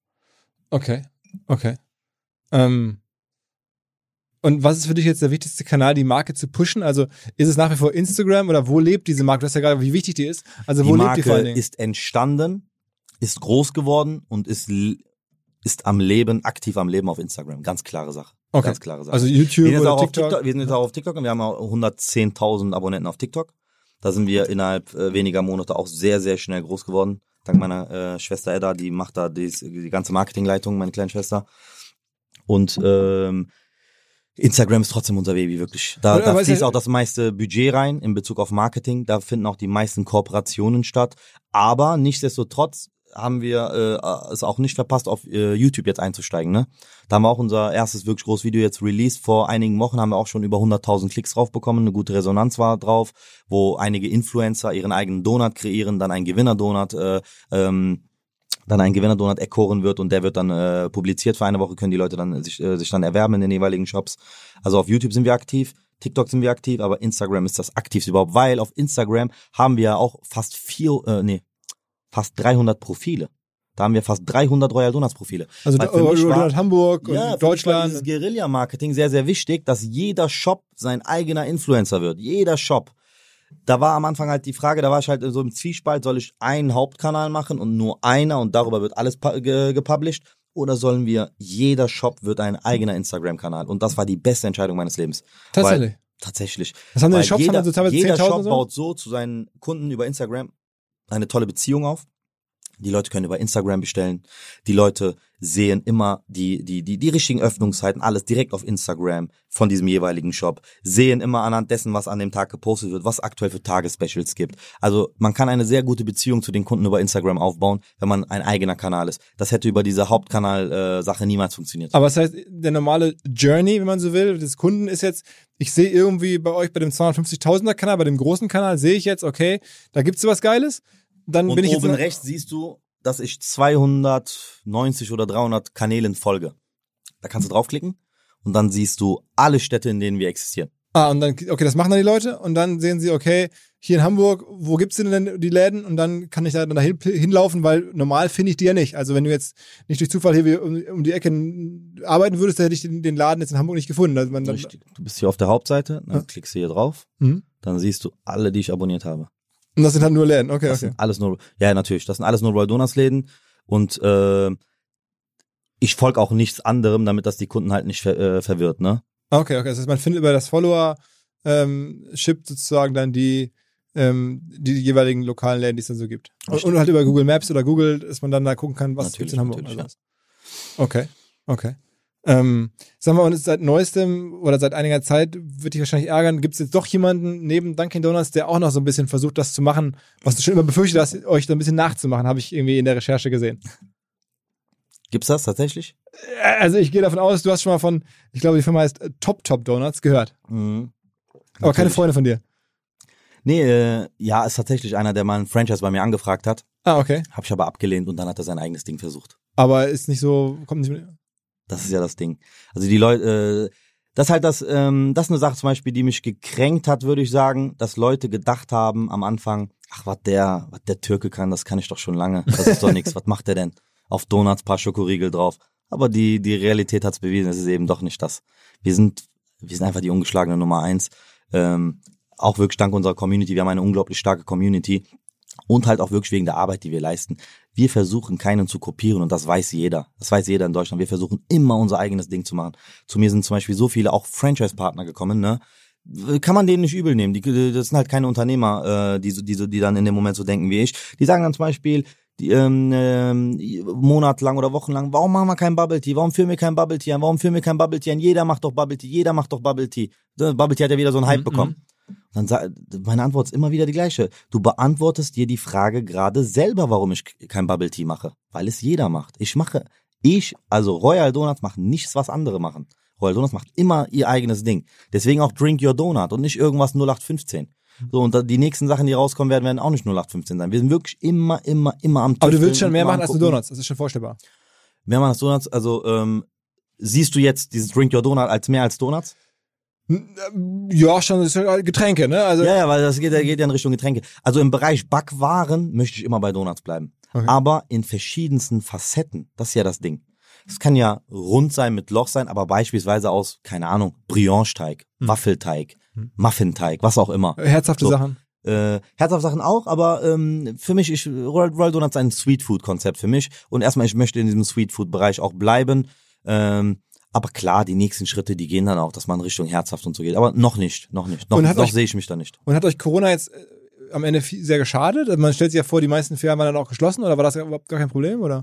Okay, okay. Ähm, und was ist für dich jetzt der wichtigste Kanal, die Marke zu pushen? Also ist es nach wie vor Instagram oder wo lebt diese Marke? Du hast ja gerade, wie wichtig die ist. Also die wo Marke lebt die vor allen Dingen? ist entstanden, ist groß geworden und ist, ist am Leben, aktiv am Leben auf Instagram. Ganz klare Sache. Okay. Ganz klare Sache. Also wir YouTube sind, jetzt oder TikTok? TikTok, wir sind jetzt auch auf TikTok und wir haben auch 110.000 Abonnenten auf TikTok. Da sind wir innerhalb äh, weniger Monate auch sehr, sehr schnell groß geworden. Dank meiner äh, Schwester Edda, die macht da dies, die ganze Marketingleitung, meine kleine Schwester. Und ähm, Instagram ist trotzdem unser Baby, wirklich. Da, da fließt auch das meiste Budget rein in Bezug auf Marketing. Da finden auch die meisten Kooperationen statt. Aber nichtsdestotrotz haben wir äh, es auch nicht verpasst, auf äh, YouTube jetzt einzusteigen. Ne? Da haben wir auch unser erstes wirklich großes Video jetzt released. Vor einigen Wochen haben wir auch schon über 100.000 Klicks drauf bekommen. Eine gute Resonanz war drauf, wo einige Influencer ihren eigenen Donut kreieren, dann ein Gewinner-Donut äh, ähm, dann ein Gewinner-Donut erkoren wird und der wird dann äh, publiziert für eine Woche, können die Leute dann sich, äh, sich dann erwerben in den jeweiligen Shops. Also auf YouTube sind wir aktiv, TikTok sind wir aktiv, aber Instagram ist das aktivste überhaupt, weil auf Instagram haben wir ja auch fast vier, äh, nee, fast 300 Profile. Da haben wir fast 300 Royal Donuts Profile. Also da- für war- Donut Hamburg und ja, für Deutschland. dieses Guerilla-Marketing sehr, sehr wichtig, dass jeder Shop sein eigener Influencer wird. Jeder Shop. Da war am Anfang halt die Frage, da war ich halt so im Zwiespalt, soll ich einen Hauptkanal machen und nur einer und darüber wird alles pu- ge gepublished? Oder sollen wir, jeder Shop wird ein eigener Instagram-Kanal? Und das war die beste Entscheidung meines Lebens. Tatsächlich. Weil, tatsächlich. Was haben denn Shops? jeder, haben so teilweise jeder 10.000 Shop so? baut so zu seinen Kunden über Instagram eine tolle Beziehung auf. Die Leute können über Instagram bestellen. Die Leute sehen immer die, die, die, die richtigen Öffnungszeiten, alles direkt auf Instagram von diesem jeweiligen Shop. Sehen immer anhand dessen, was an dem Tag gepostet wird, was aktuell für Tagesspecials gibt. Also man kann eine sehr gute Beziehung zu den Kunden über Instagram aufbauen, wenn man ein eigener Kanal ist. Das hätte über diese Hauptkanal-Sache niemals funktioniert. Aber das heißt, der normale Journey, wenn man so will, des Kunden ist jetzt, ich sehe irgendwie bei euch bei dem 250.000er Kanal, bei dem großen Kanal, sehe ich jetzt, okay, da gibt's sowas Geiles. Dann Und bin ich jetzt oben in- rechts siehst du, dass ich 290 oder 300 Kanälen folge. Da kannst du draufklicken und dann siehst du alle Städte, in denen wir existieren. Ah, und dann, okay, das machen dann die Leute und dann sehen sie, okay, hier in Hamburg, wo gibt's denn die Läden? Und dann kann ich da dann hin, hinlaufen, weil normal finde ich die ja nicht. Also wenn du jetzt nicht durch Zufall hier um, um die Ecke arbeiten würdest, dann hätte ich den, den Laden jetzt in Hamburg nicht gefunden. Also man dann. Du bist hier auf der Hauptseite, dann Ja. klickst du hier drauf, Mhm. dann siehst du alle, die ich abonniert habe. Und das sind halt nur Läden, okay, Das okay. sind alles nur, ja natürlich, das sind alles nur Royal Donuts Läden und äh, ich folge auch nichts anderem, damit das die Kunden halt nicht ver äh, verwirrt, ne? Okay, okay. Das heißt, man findet über das Follower ähm, sozusagen dann die, ähm, die jeweiligen lokalen Läden, die es dann so gibt. Und, und halt über Google Maps oder Google, dass man dann da gucken kann, was Natürlich, gibt's in Hamburg. natürlich, was. Okay, okay. Ähm, sagen wir mal, und seit neuestem oder seit einiger Zeit wird dich wahrscheinlich ärgern, gibt es jetzt doch jemanden neben Dunkin' Donuts, der auch noch so ein bisschen versucht, das zu machen, was du schon immer befürchtet hast, euch da ein bisschen nachzumachen, habe ich irgendwie in der Recherche gesehen. Gibt's das tatsächlich? Also ich gehe davon aus, du hast schon mal von, ich glaube, die Firma heißt äh, Top Top Donuts gehört. Mhm. Aber keine. Freunde von dir. Nee, äh, ja, ist tatsächlich einer, der mal ein Franchise bei mir angefragt hat. Ah, okay. Habe ich aber abgelehnt und dann hat er sein eigenes Ding versucht. Aber ist nicht so, kommt nicht mit. Das ist ja das Ding. Also die Leute, äh, das halt das, ähm, das ist eine Sache zum Beispiel, die mich gekränkt hat, würde ich sagen, dass Leute gedacht haben am Anfang, ach, was der, was der Türke kann, das kann ich doch schon lange. Das ist doch nichts. Was macht der denn? Auf Donuts paar Schokoriegel drauf. Aber die, die Realität hat's bewiesen, es ist eben doch nicht das. Wir sind, wir sind einfach die ungeschlagene Nummer eins. Ähm, auch wirklich dank unserer Community. Wir haben eine unglaublich starke Community. Und halt auch wirklich wegen der Arbeit, die wir leisten. Wir versuchen keinen zu kopieren und das weiß jeder. Das weiß jeder in Deutschland. Wir versuchen immer unser eigenes Ding zu machen. Zu mir sind zum Beispiel so viele auch Franchise-Partner gekommen, ne? Kann man denen nicht übel nehmen. Die, das sind halt keine Unternehmer, äh, die, die, die dann in dem Moment so denken wie ich. Die sagen dann zum Beispiel, die, ähm, ähm, monatelang oder wochenlang, warum machen wir kein Bubble Tea? Warum führen wir kein Bubble Tea an? Warum führen wir kein Bubble Tea an? Jeder macht doch Bubble Tea, jeder macht doch Bubble Tea. Bubble Tea hat ja wieder so einen Hype Mhm, bekommen. Dann sa- meine Antwort ist immer wieder die gleiche. Du beantwortest dir die Frage gerade selber, warum ich kein Bubble Tea mache. Weil es jeder macht. Ich mache, ich, also Royal Donuts machen nichts, was andere machen. Royal Donuts macht immer ihr eigenes Ding. Deswegen auch Drink Your Donut und nicht irgendwas 0815. So, und die nächsten Sachen, die rauskommen werden, werden auch nicht 0815 sein. Wir sind wirklich immer, immer, immer am Aber du willst schon und mehr machen als nur. Donuts. Das ist schon vorstellbar. Mehr machen als Donuts. Also, ähm, siehst du jetzt dieses Drink Your Donut als mehr als Donuts? Ja, schon das ist halt Getränke, ne? Also Ja, ja, weil das geht, ja- geht ja in Richtung Getränke. Also im Bereich Backwaren möchte ich immer bei Donuts bleiben. Okay. Aber in verschiedensten Facetten. Das ist ja das Ding. Es kann ja rund sein, mit Loch sein, aber beispielsweise aus, keine Ahnung, Brioche-Teig, Hm. Waffelteig, Muffinteig, was auch immer. herzhafte So. Sachen. Äh, Herzhaft-Sachen auch, aber ähm, für mich, ich, Royal, Royal Donuts ist ein Sweet-Food-Konzept für mich. Und erstmal, ich möchte in diesem Sweet-Food-Bereich auch bleiben. Ähm, aber klar, die nächsten Schritte, die gehen dann auch, dass man Richtung herzhaft und so geht. Aber noch nicht, noch nicht. Noch, noch euch- sehe ich mich da nicht. Und hat euch Corona jetzt äh, am Ende sehr geschadet? Man stellt sich ja vor, die meisten Firmen waren dann auch geschlossen oder war das überhaupt gar kein Problem? Oder?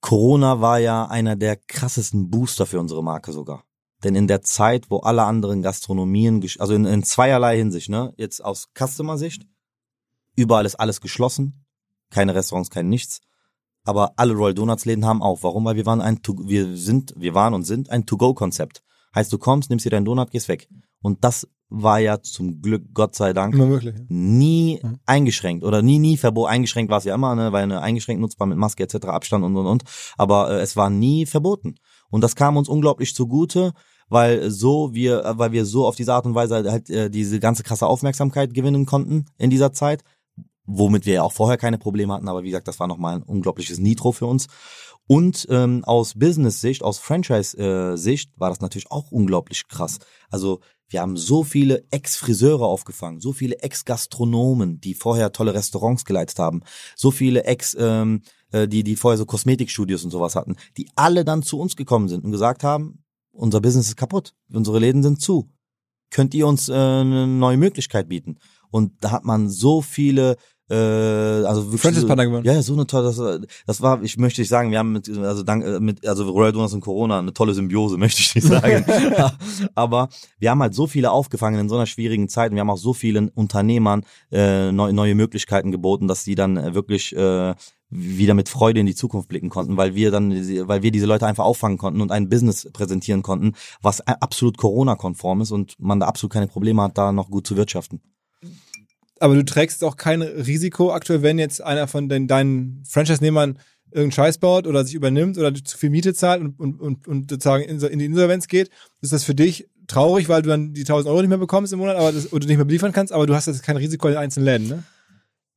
Corona war ja einer der krassesten Booster für unsere Marke sogar. Denn in der Zeit, wo alle anderen Gastronomien, also in, in zweierlei Hinsicht, ne, jetzt aus Customer-Sicht, überall ist alles geschlossen, keine Restaurants, kein nichts. Aber alle Royal Donuts Läden haben auf. Warum? Weil wir waren ein, To- wir sind, wir waren und sind ein To-Go-Konzept. Heißt, du kommst, nimmst dir deinen Donut, gehst weg. Und das war ja zum Glück, Gott sei Dank, möglich. ja. nie Mhm. eingeschränkt oder nie, nie verboten. Eingeschränkt war es ja immer, ne, weil eine eingeschränkt nutzbar mit Maske etc., Abstand und und und. Aber äh, es war nie verboten. Und das kam uns unglaublich zugute, weil so wir, äh, weil wir so auf diese Art und Weise halt äh, diese ganze krasse Aufmerksamkeit gewinnen konnten in dieser Zeit, womit wir ja auch vorher keine Probleme hatten. Aber wie gesagt, das war nochmal ein unglaubliches Nitro für uns. Und ähm, aus Business-Sicht, aus Franchise-Sicht war das natürlich auch unglaublich krass. Also wir haben so viele Ex-Friseure aufgefangen, so viele Ex-Gastronomen, die vorher tolle Restaurants geleitet haben, so viele Ex, ähm, äh, die, die vorher so Kosmetikstudios und sowas hatten, die alle dann zu uns gekommen sind und gesagt haben, unser Business ist kaputt, unsere Läden sind zu. Könnt ihr uns äh, eine neue Möglichkeit bieten? Und da hat man so viele äh, also wirklich Franchise-Partner so, gewonnen. Ja, so eine tolle, das, das war, ich möchte nicht sagen, wir haben mit, also dank, äh, mit, also Royal Donuts und Corona eine tolle Symbiose, möchte ich nicht sagen. Aber wir haben halt so viele aufgefangen in so einer schwierigen Zeit und wir haben auch so vielen Unternehmern äh, neu, neue Möglichkeiten geboten, dass die dann äh, wirklich äh, wieder mit Freude in die Zukunft blicken konnten, weil wir dann, weil wir diese Leute einfach auffangen konnten und ein Business präsentieren konnten, was absolut Corona-konform ist und man da absolut keine Probleme hat, da noch gut zu wirtschaften. Aber du trägst auch kein Risiko aktuell, wenn jetzt einer von den, deinen Franchise-Nehmern irgendeinen Scheiß baut oder sich übernimmt oder zu viel Miete zahlt und, und, und, und sozusagen in, die Insolvenz geht, ist das für dich traurig, weil du dann die 1000 Euro nicht mehr bekommst im Monat aber das, oder nicht mehr beliefern kannst, aber du hast jetzt kein Risiko in den einzelnen Läden, ne?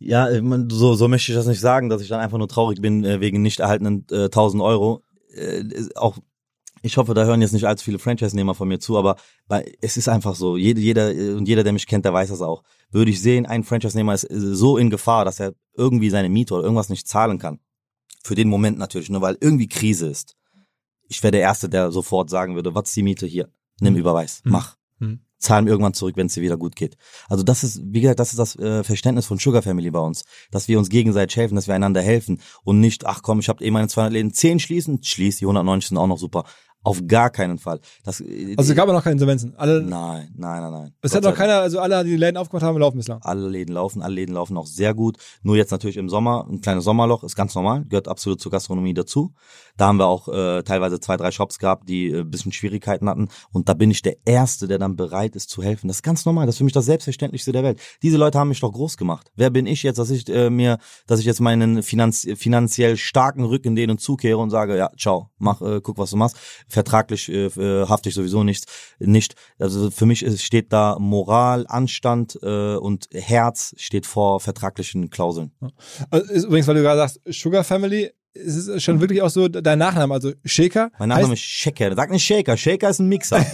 Ja, so, so möchte ich das nicht sagen, dass ich dann einfach nur traurig bin äh, wegen nicht erhaltenen äh, 1000 Euro. Äh, auch Ich hoffe, da hören jetzt nicht allzu viele Franchise-Nehmer von mir zu, aber es ist einfach so. Jeder, jeder, und jeder, der mich kennt, der weiß das auch. Würde ich sehen, ein Franchise-Nehmer ist so in Gefahr, dass er irgendwie seine Miete oder irgendwas nicht zahlen kann. Für den Moment natürlich, nur weil irgendwie Krise ist. Ich wäre der Erste, der sofort sagen würde, was ist die Miete hier? Nimm Überweis, Mhm. mach. Mhm. Zahlen irgendwann zurück, wenn es dir wieder gut geht. Also das ist, wie gesagt, das ist das äh, Verständnis von Sugar Family bei uns, dass wir uns gegenseitig helfen, dass wir einander helfen und nicht, ach komm, ich habe eh meine 200 Läden, 10 schließen, schließ, die 190 sind auch noch super. Auf gar keinen Fall. Das, äh, Also gab es noch keine Insolvenzen. Alle, nein, nein, nein, nein. es Gott hat noch keiner, also alle, die die Läden aufgemacht haben, laufen bislang. alle Läden laufen, alle Läden laufen auch sehr gut. Nur jetzt natürlich im Sommer, ein kleines Sommerloch, ist ganz normal, gehört absolut zur Gastronomie dazu. Da haben wir auch äh, teilweise zwei, drei Shops gehabt, die äh, ein bisschen Schwierigkeiten hatten. Und da bin ich der Erste, der dann bereit ist zu helfen. Das ist ganz normal, das ist für mich das Selbstverständlichste der Welt. Diese Leute haben mich doch groß gemacht. Wer bin ich jetzt, dass ich äh, mir, dass ich jetzt meinen finanz finanziell starken Rücken denen zukehre und sage, ja, ciao, mach, äh, guck, was du machst. Vertraglich äh, äh, hafte ich sowieso nichts, nicht. Also für mich ist, steht da Moral, Anstand äh, und Herz steht vor vertraglichen Klauseln. Also ist übrigens, weil du gerade sagst, Sugar Family, es ist schon wirklich auch so dein Nachname, also Shaker. Mein Nachname ist Shaker. Sag nicht Shaker. Shaker ist ein Mixer.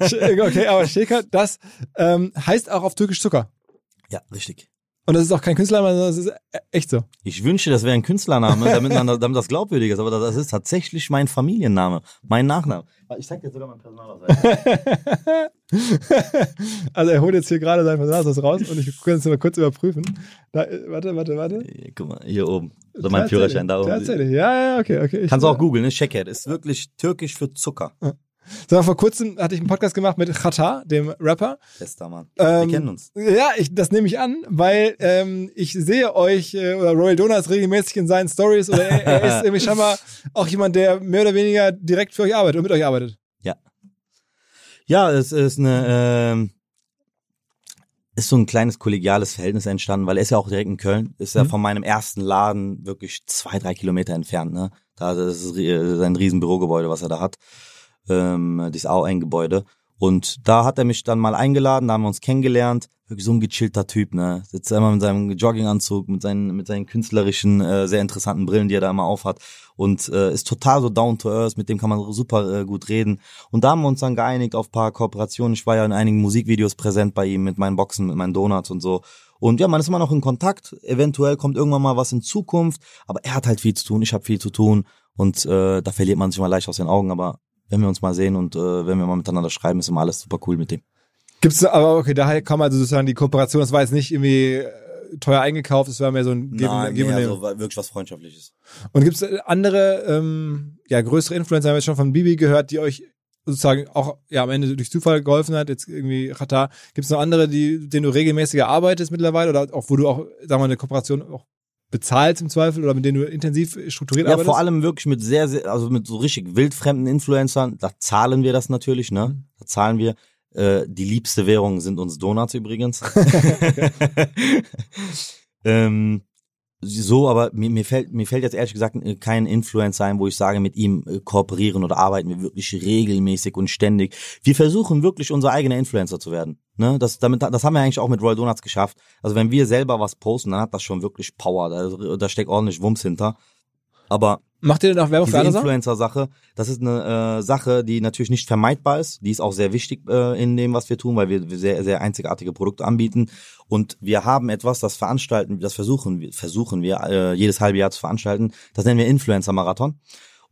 Okay, aber Shaker, das ähm, heißt auch auf Türkisch Zucker. ja, richtig. Und das ist auch kein Künstlername, sondern das ist e- echt so. Ich wünsche, das wäre ein Künstlername, damit, man, damit das glaubwürdig ist. Aber das ist tatsächlich mein Familienname, mein Nachname. Ich zeig dir sogar mein Personalausweis. also er holt jetzt hier gerade seinen Personalausweis raus und ich kann es mal kurz überprüfen. Da, äh, warte, warte, warte. Hier, Guck mal, hier oben. Oder mein Führerschein da oben. Tatsächlich, ja, ja, okay, okay. Ich, Kannst du auch googeln, ne? Shaker. Ist wirklich türkisch für Zucker. So, vor kurzem hatte ich einen Podcast gemacht mit Chata, dem Rapper. Bester Mann. Ähm, Wir kennen uns. Ja, ich, das nehme ich an, weil ähm, ich sehe euch äh, oder Royal Donuts regelmäßig in seinen Stories oder er, er ist irgendwie scheinbar auch jemand, der mehr oder weniger direkt für euch arbeitet und mit euch arbeitet. Ja, es ist eine, ähm, ist so ein kleines kollegiales Verhältnis entstanden, weil er ist ja auch direkt in Köln, ist ja Mhm. von meinem ersten Laden wirklich zwei, drei Kilometer entfernt, ne? Da das ist ri- sein riesen Bürogebäude, was er da hat. Ähm, das ist auch ein Gebäude. Und da hat er mich dann mal eingeladen, da haben wir uns kennengelernt. Wirklich so ein gechillter Typ, ne? Sitzt immer mit seinem Jogginganzug, mit seinen, mit seinen künstlerischen, äh, sehr interessanten Brillen, die er da immer aufhat. Und äh, ist total so down to earth, mit dem kann man super äh, gut reden. Und da haben wir uns dann geeinigt auf paar Kooperationen. Ich war ja in einigen Musikvideos präsent bei ihm mit meinen Boxen, mit meinen Donuts und so. Und ja, man ist immer noch in Kontakt. Eventuell kommt irgendwann mal was in Zukunft. Aber er hat halt viel zu tun, ich habe viel zu tun. Und äh, da verliert man sich mal leicht aus den Augen. Aber wenn wir uns mal sehen und äh, wenn wir mal miteinander schreiben, ist immer alles super cool mit dem. Gibt's aber okay, daher kam also sozusagen die Kooperation, das war jetzt nicht irgendwie äh, teuer eingekauft, das war mehr so ein Geben, Nein, Geben nee, also wirklich was Freundschaftliches. Und gibt's äh, andere, ähm, ja, größere Influencer, haben wir jetzt schon von Bibi gehört, die euch sozusagen auch ja am Ende durch Zufall geholfen hat, jetzt irgendwie Qatar. Gibt's noch andere, die, denen du regelmäßiger arbeitest mittlerweile oder auch wo du auch, sagen wir mal, eine Kooperation auch bezahlst im Zweifel oder mit denen du intensiv strukturiert Ja, arbeitest? vor allem wirklich mit sehr, sehr, also mit so richtig wildfremden Influencern, da zahlen wir das natürlich, ne? Mhm. Da zahlen wir. Äh, die liebste Währung sind uns Donuts übrigens. ähm, so, aber mir, mir fällt mir fällt jetzt ehrlich gesagt äh, kein Influencer ein, wo ich sage, mit ihm äh, kooperieren oder arbeiten wir wirklich regelmäßig und ständig. Wir versuchen wirklich unser eigener Influencer zu werden. Ne? Das, damit, das haben wir eigentlich auch mit Royal Donuts geschafft. Also wenn wir selber was posten, dann hat das schon wirklich Power. Da, da steckt ordentlich Wumms hinter. Aber Macht ihr denn auch Werbung für andere? Influencer-Sache, das ist eine äh, Sache, die natürlich nicht vermeidbar ist. Die ist auch sehr wichtig äh, in dem, was wir tun, weil wir sehr, sehr einzigartige Produkte anbieten. Und wir haben etwas, das veranstalten, das versuchen wir, versuchen wir äh, jedes halbe Jahr zu veranstalten. Das nennen wir Influencer-Marathon.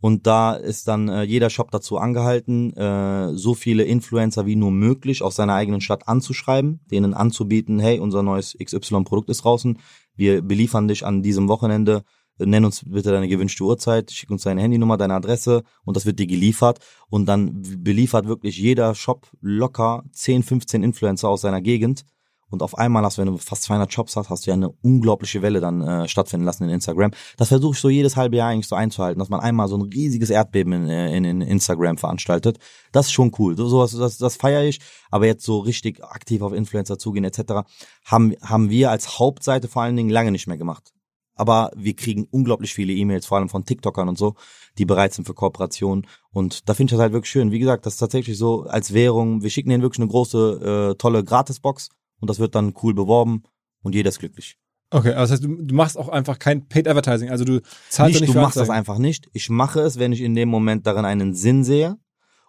Und da ist dann äh, jeder Shop dazu angehalten, äh, so viele Influencer wie nur möglich aus seiner eigenen Stadt anzuschreiben, denen anzubieten, hey, unser neues XY-Produkt ist draußen, wir beliefern dich an diesem Wochenende, nenn uns bitte deine gewünschte Uhrzeit, schick uns deine Handynummer, deine Adresse und das wird dir geliefert. Und dann beliefert wirklich jeder Shop locker 10, 15 Influencer aus seiner Gegend. Und auf einmal hast wenn du fast 200 Shops hast, hast du ja eine unglaubliche Welle dann äh, stattfinden lassen in Instagram. Das versuche ich so jedes halbe Jahr eigentlich so einzuhalten, dass man einmal so ein riesiges Erdbeben in, äh, in, in Instagram veranstaltet. Das ist schon cool. So, sowas, das, das feiere ich. Aber jetzt so richtig aktiv auf Influencer zugehen etc. haben haben wir als Hauptseite vor allen Dingen lange nicht mehr gemacht. Aber wir kriegen unglaublich viele E-Mails, vor allem von TikTokern und so, die bereit sind für Kooperationen. Und da finde ich das halt wirklich schön. Wie gesagt, das ist tatsächlich so als Währung. Wir schicken denen wirklich eine große, äh, tolle Gratisbox und das wird dann cool beworben und jeder ist glücklich. Okay, also das heißt, du, du machst auch einfach kein Paid Advertising. Also du zahlst nicht, nicht du machst das Anzeigen. einfach nicht. Ich mache es, wenn ich in dem Moment darin einen Sinn sehe.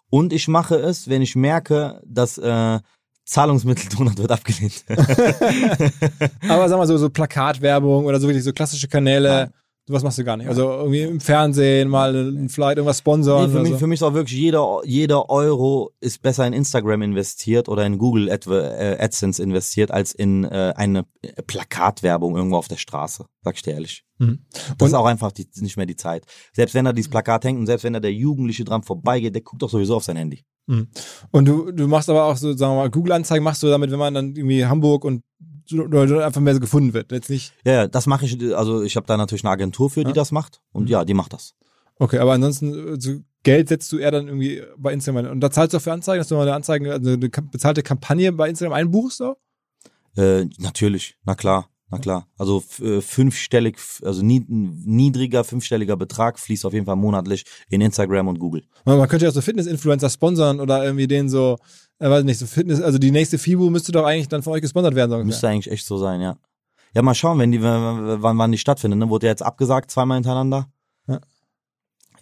Und ich mache es, wenn ich merke, dass äh, Zahlungsmitteldonut wird abgelehnt. Aber sag mal so, so Plakatwerbung oder so wirklich so klassische Kanäle, Nein. Sowas machst du gar nicht. Also irgendwie im Fernsehen mal ein- vielleicht irgendwas sponsoren Nee, für, oder mich, so. für mich ist auch wirklich jeder, jeder Euro ist besser in Instagram investiert oder in Google Ad, äh, AdSense investiert als in äh, eine Plakatwerbung irgendwo auf der Straße. Sag ich dir ehrlich. Mhm. Das ist auch einfach die, nicht mehr die Zeit. Selbst wenn da dieses Plakat hängt und selbst wenn da der Jugendliche dran vorbeigeht, der guckt doch sowieso auf sein Handy. Und du, du machst aber auch so, sagen wir mal, Google-Anzeigen machst du damit, wenn man dann irgendwie Hamburg und oder einfach mehr so gefunden wird. Jetzt nicht. Ja, ja, das mache ich, also ich habe da natürlich eine Agentur für, die Ja. das macht. Und ja, die macht das. Okay, aber ansonsten äh, so Geld setzt du eher dann irgendwie bei Instagram. ein. Und da zahlst du auch für Anzeigen, dass du mal eine Anzeigen, also eine bezahlte Kampagne bei Instagram einbuchst auch? Äh, natürlich, na klar, na klar. Also äh, fünfstellig, also nied- niedriger fünfstelliger Betrag fließt auf jeden Fall monatlich in Instagram und Google. Man, man könnte ja auch so Fitness-Influencer sponsern oder irgendwie den so, äh, weiß nicht, so Fitness, also die nächste FIBO müsste doch eigentlich dann von euch gesponsert werden. So. Müsste eigentlich echt so sein, ja. Ja, mal schauen, wenn die, wann, wann wann die stattfindet. Ne? Wurde ja jetzt abgesagt, zweimal hintereinander. Ja.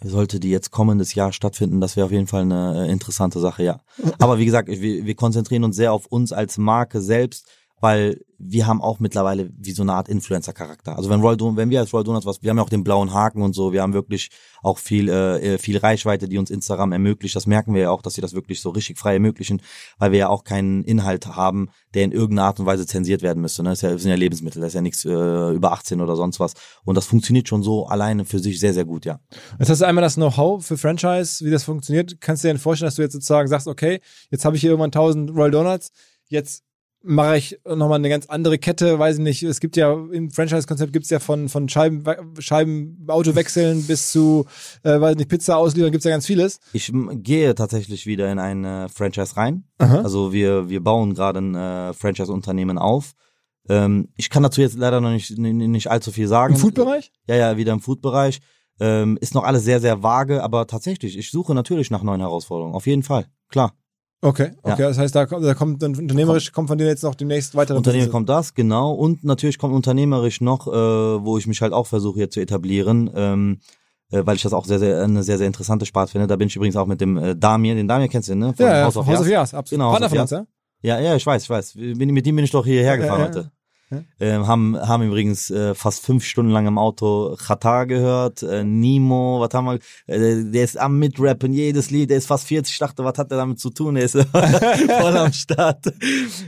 Sollte die jetzt kommendes Jahr stattfinden, das wäre auf jeden Fall eine äh, interessante Sache, ja. Aber wie gesagt, wir, wir konzentrieren uns sehr auf uns als Marke selbst, weil wir haben auch mittlerweile wie so eine Art Influencer-Charakter. Also wenn Royal Don wenn wir als Royal Donuts was, wir haben ja auch den blauen Haken und so, wir haben wirklich auch viel, äh, äh, viel Reichweite, die uns Instagram ermöglicht. Das merken wir ja auch, dass sie das wirklich so richtig frei ermöglichen, weil wir ja auch keinen Inhalt haben, der in irgendeiner Art und Weise zensiert werden müsste. Ne? Das, ist ja, das sind ja Lebensmittel, das ist ja nichts äh, über 18 oder sonst was. Und das funktioniert schon so alleine für sich sehr, sehr gut, ja. Jetzt hast du einmal das Know-how für Franchise, wie das funktioniert. Kannst du dir denn vorstellen, dass du jetzt sozusagen sagst, okay, jetzt habe ich hier irgendwann 1000 Royal Donuts, jetzt mache ich nochmal eine ganz andere Kette, weiß ich nicht. Es gibt ja im Franchise-Konzept gibt's ja von, von Scheiben, Scheiben, Auto wechseln bis zu, äh, weiß nicht, Pizza ausliefern, gibt's ja ganz vieles. Ich gehe tatsächlich wieder in ein äh, Franchise rein. Aha. Also wir, wir bauen gerade ein äh, Franchise-Unternehmen auf. Ähm, ich kann dazu jetzt leider noch nicht, nicht allzu viel sagen. Im Food-Bereich? Ja, ja, wieder im Food-Bereich. Ähm, ist noch alles sehr, sehr vage, aber tatsächlich, ich suche natürlich nach neuen Herausforderungen. Auf jeden Fall, klar. Okay, Ja. okay. Das heißt, da kommt, da kommt dann unternehmerisch, kommt von dir jetzt noch demnächst weitere Unternehmen Business. kommt das, genau. Und natürlich kommt unternehmerisch noch, äh, wo ich mich halt auch versuche hier zu etablieren, ähm, äh, weil ich das auch sehr, sehr, eine sehr, sehr interessante Sparte finde. Da bin ich übrigens auch mit dem äh, Damir, den Damir kennst du, ne? Von Ja, ja, House House of. Jazz, absolut. Genau, Partner von uns, ja? Ja, ja, ich weiß, ich weiß. Bin, mit dem bin ich doch hierher gefahren Ja, ja, heute. Ja. Ähm, haben, haben übrigens äh, fast fünf Stunden lang im Auto Qatar gehört, äh, Nemo, was haben wir, äh, der ist am Mitrappen, jedes Lied, der ist fast 40, ich dachte, was hat der damit zu tun, der ist voll am Start.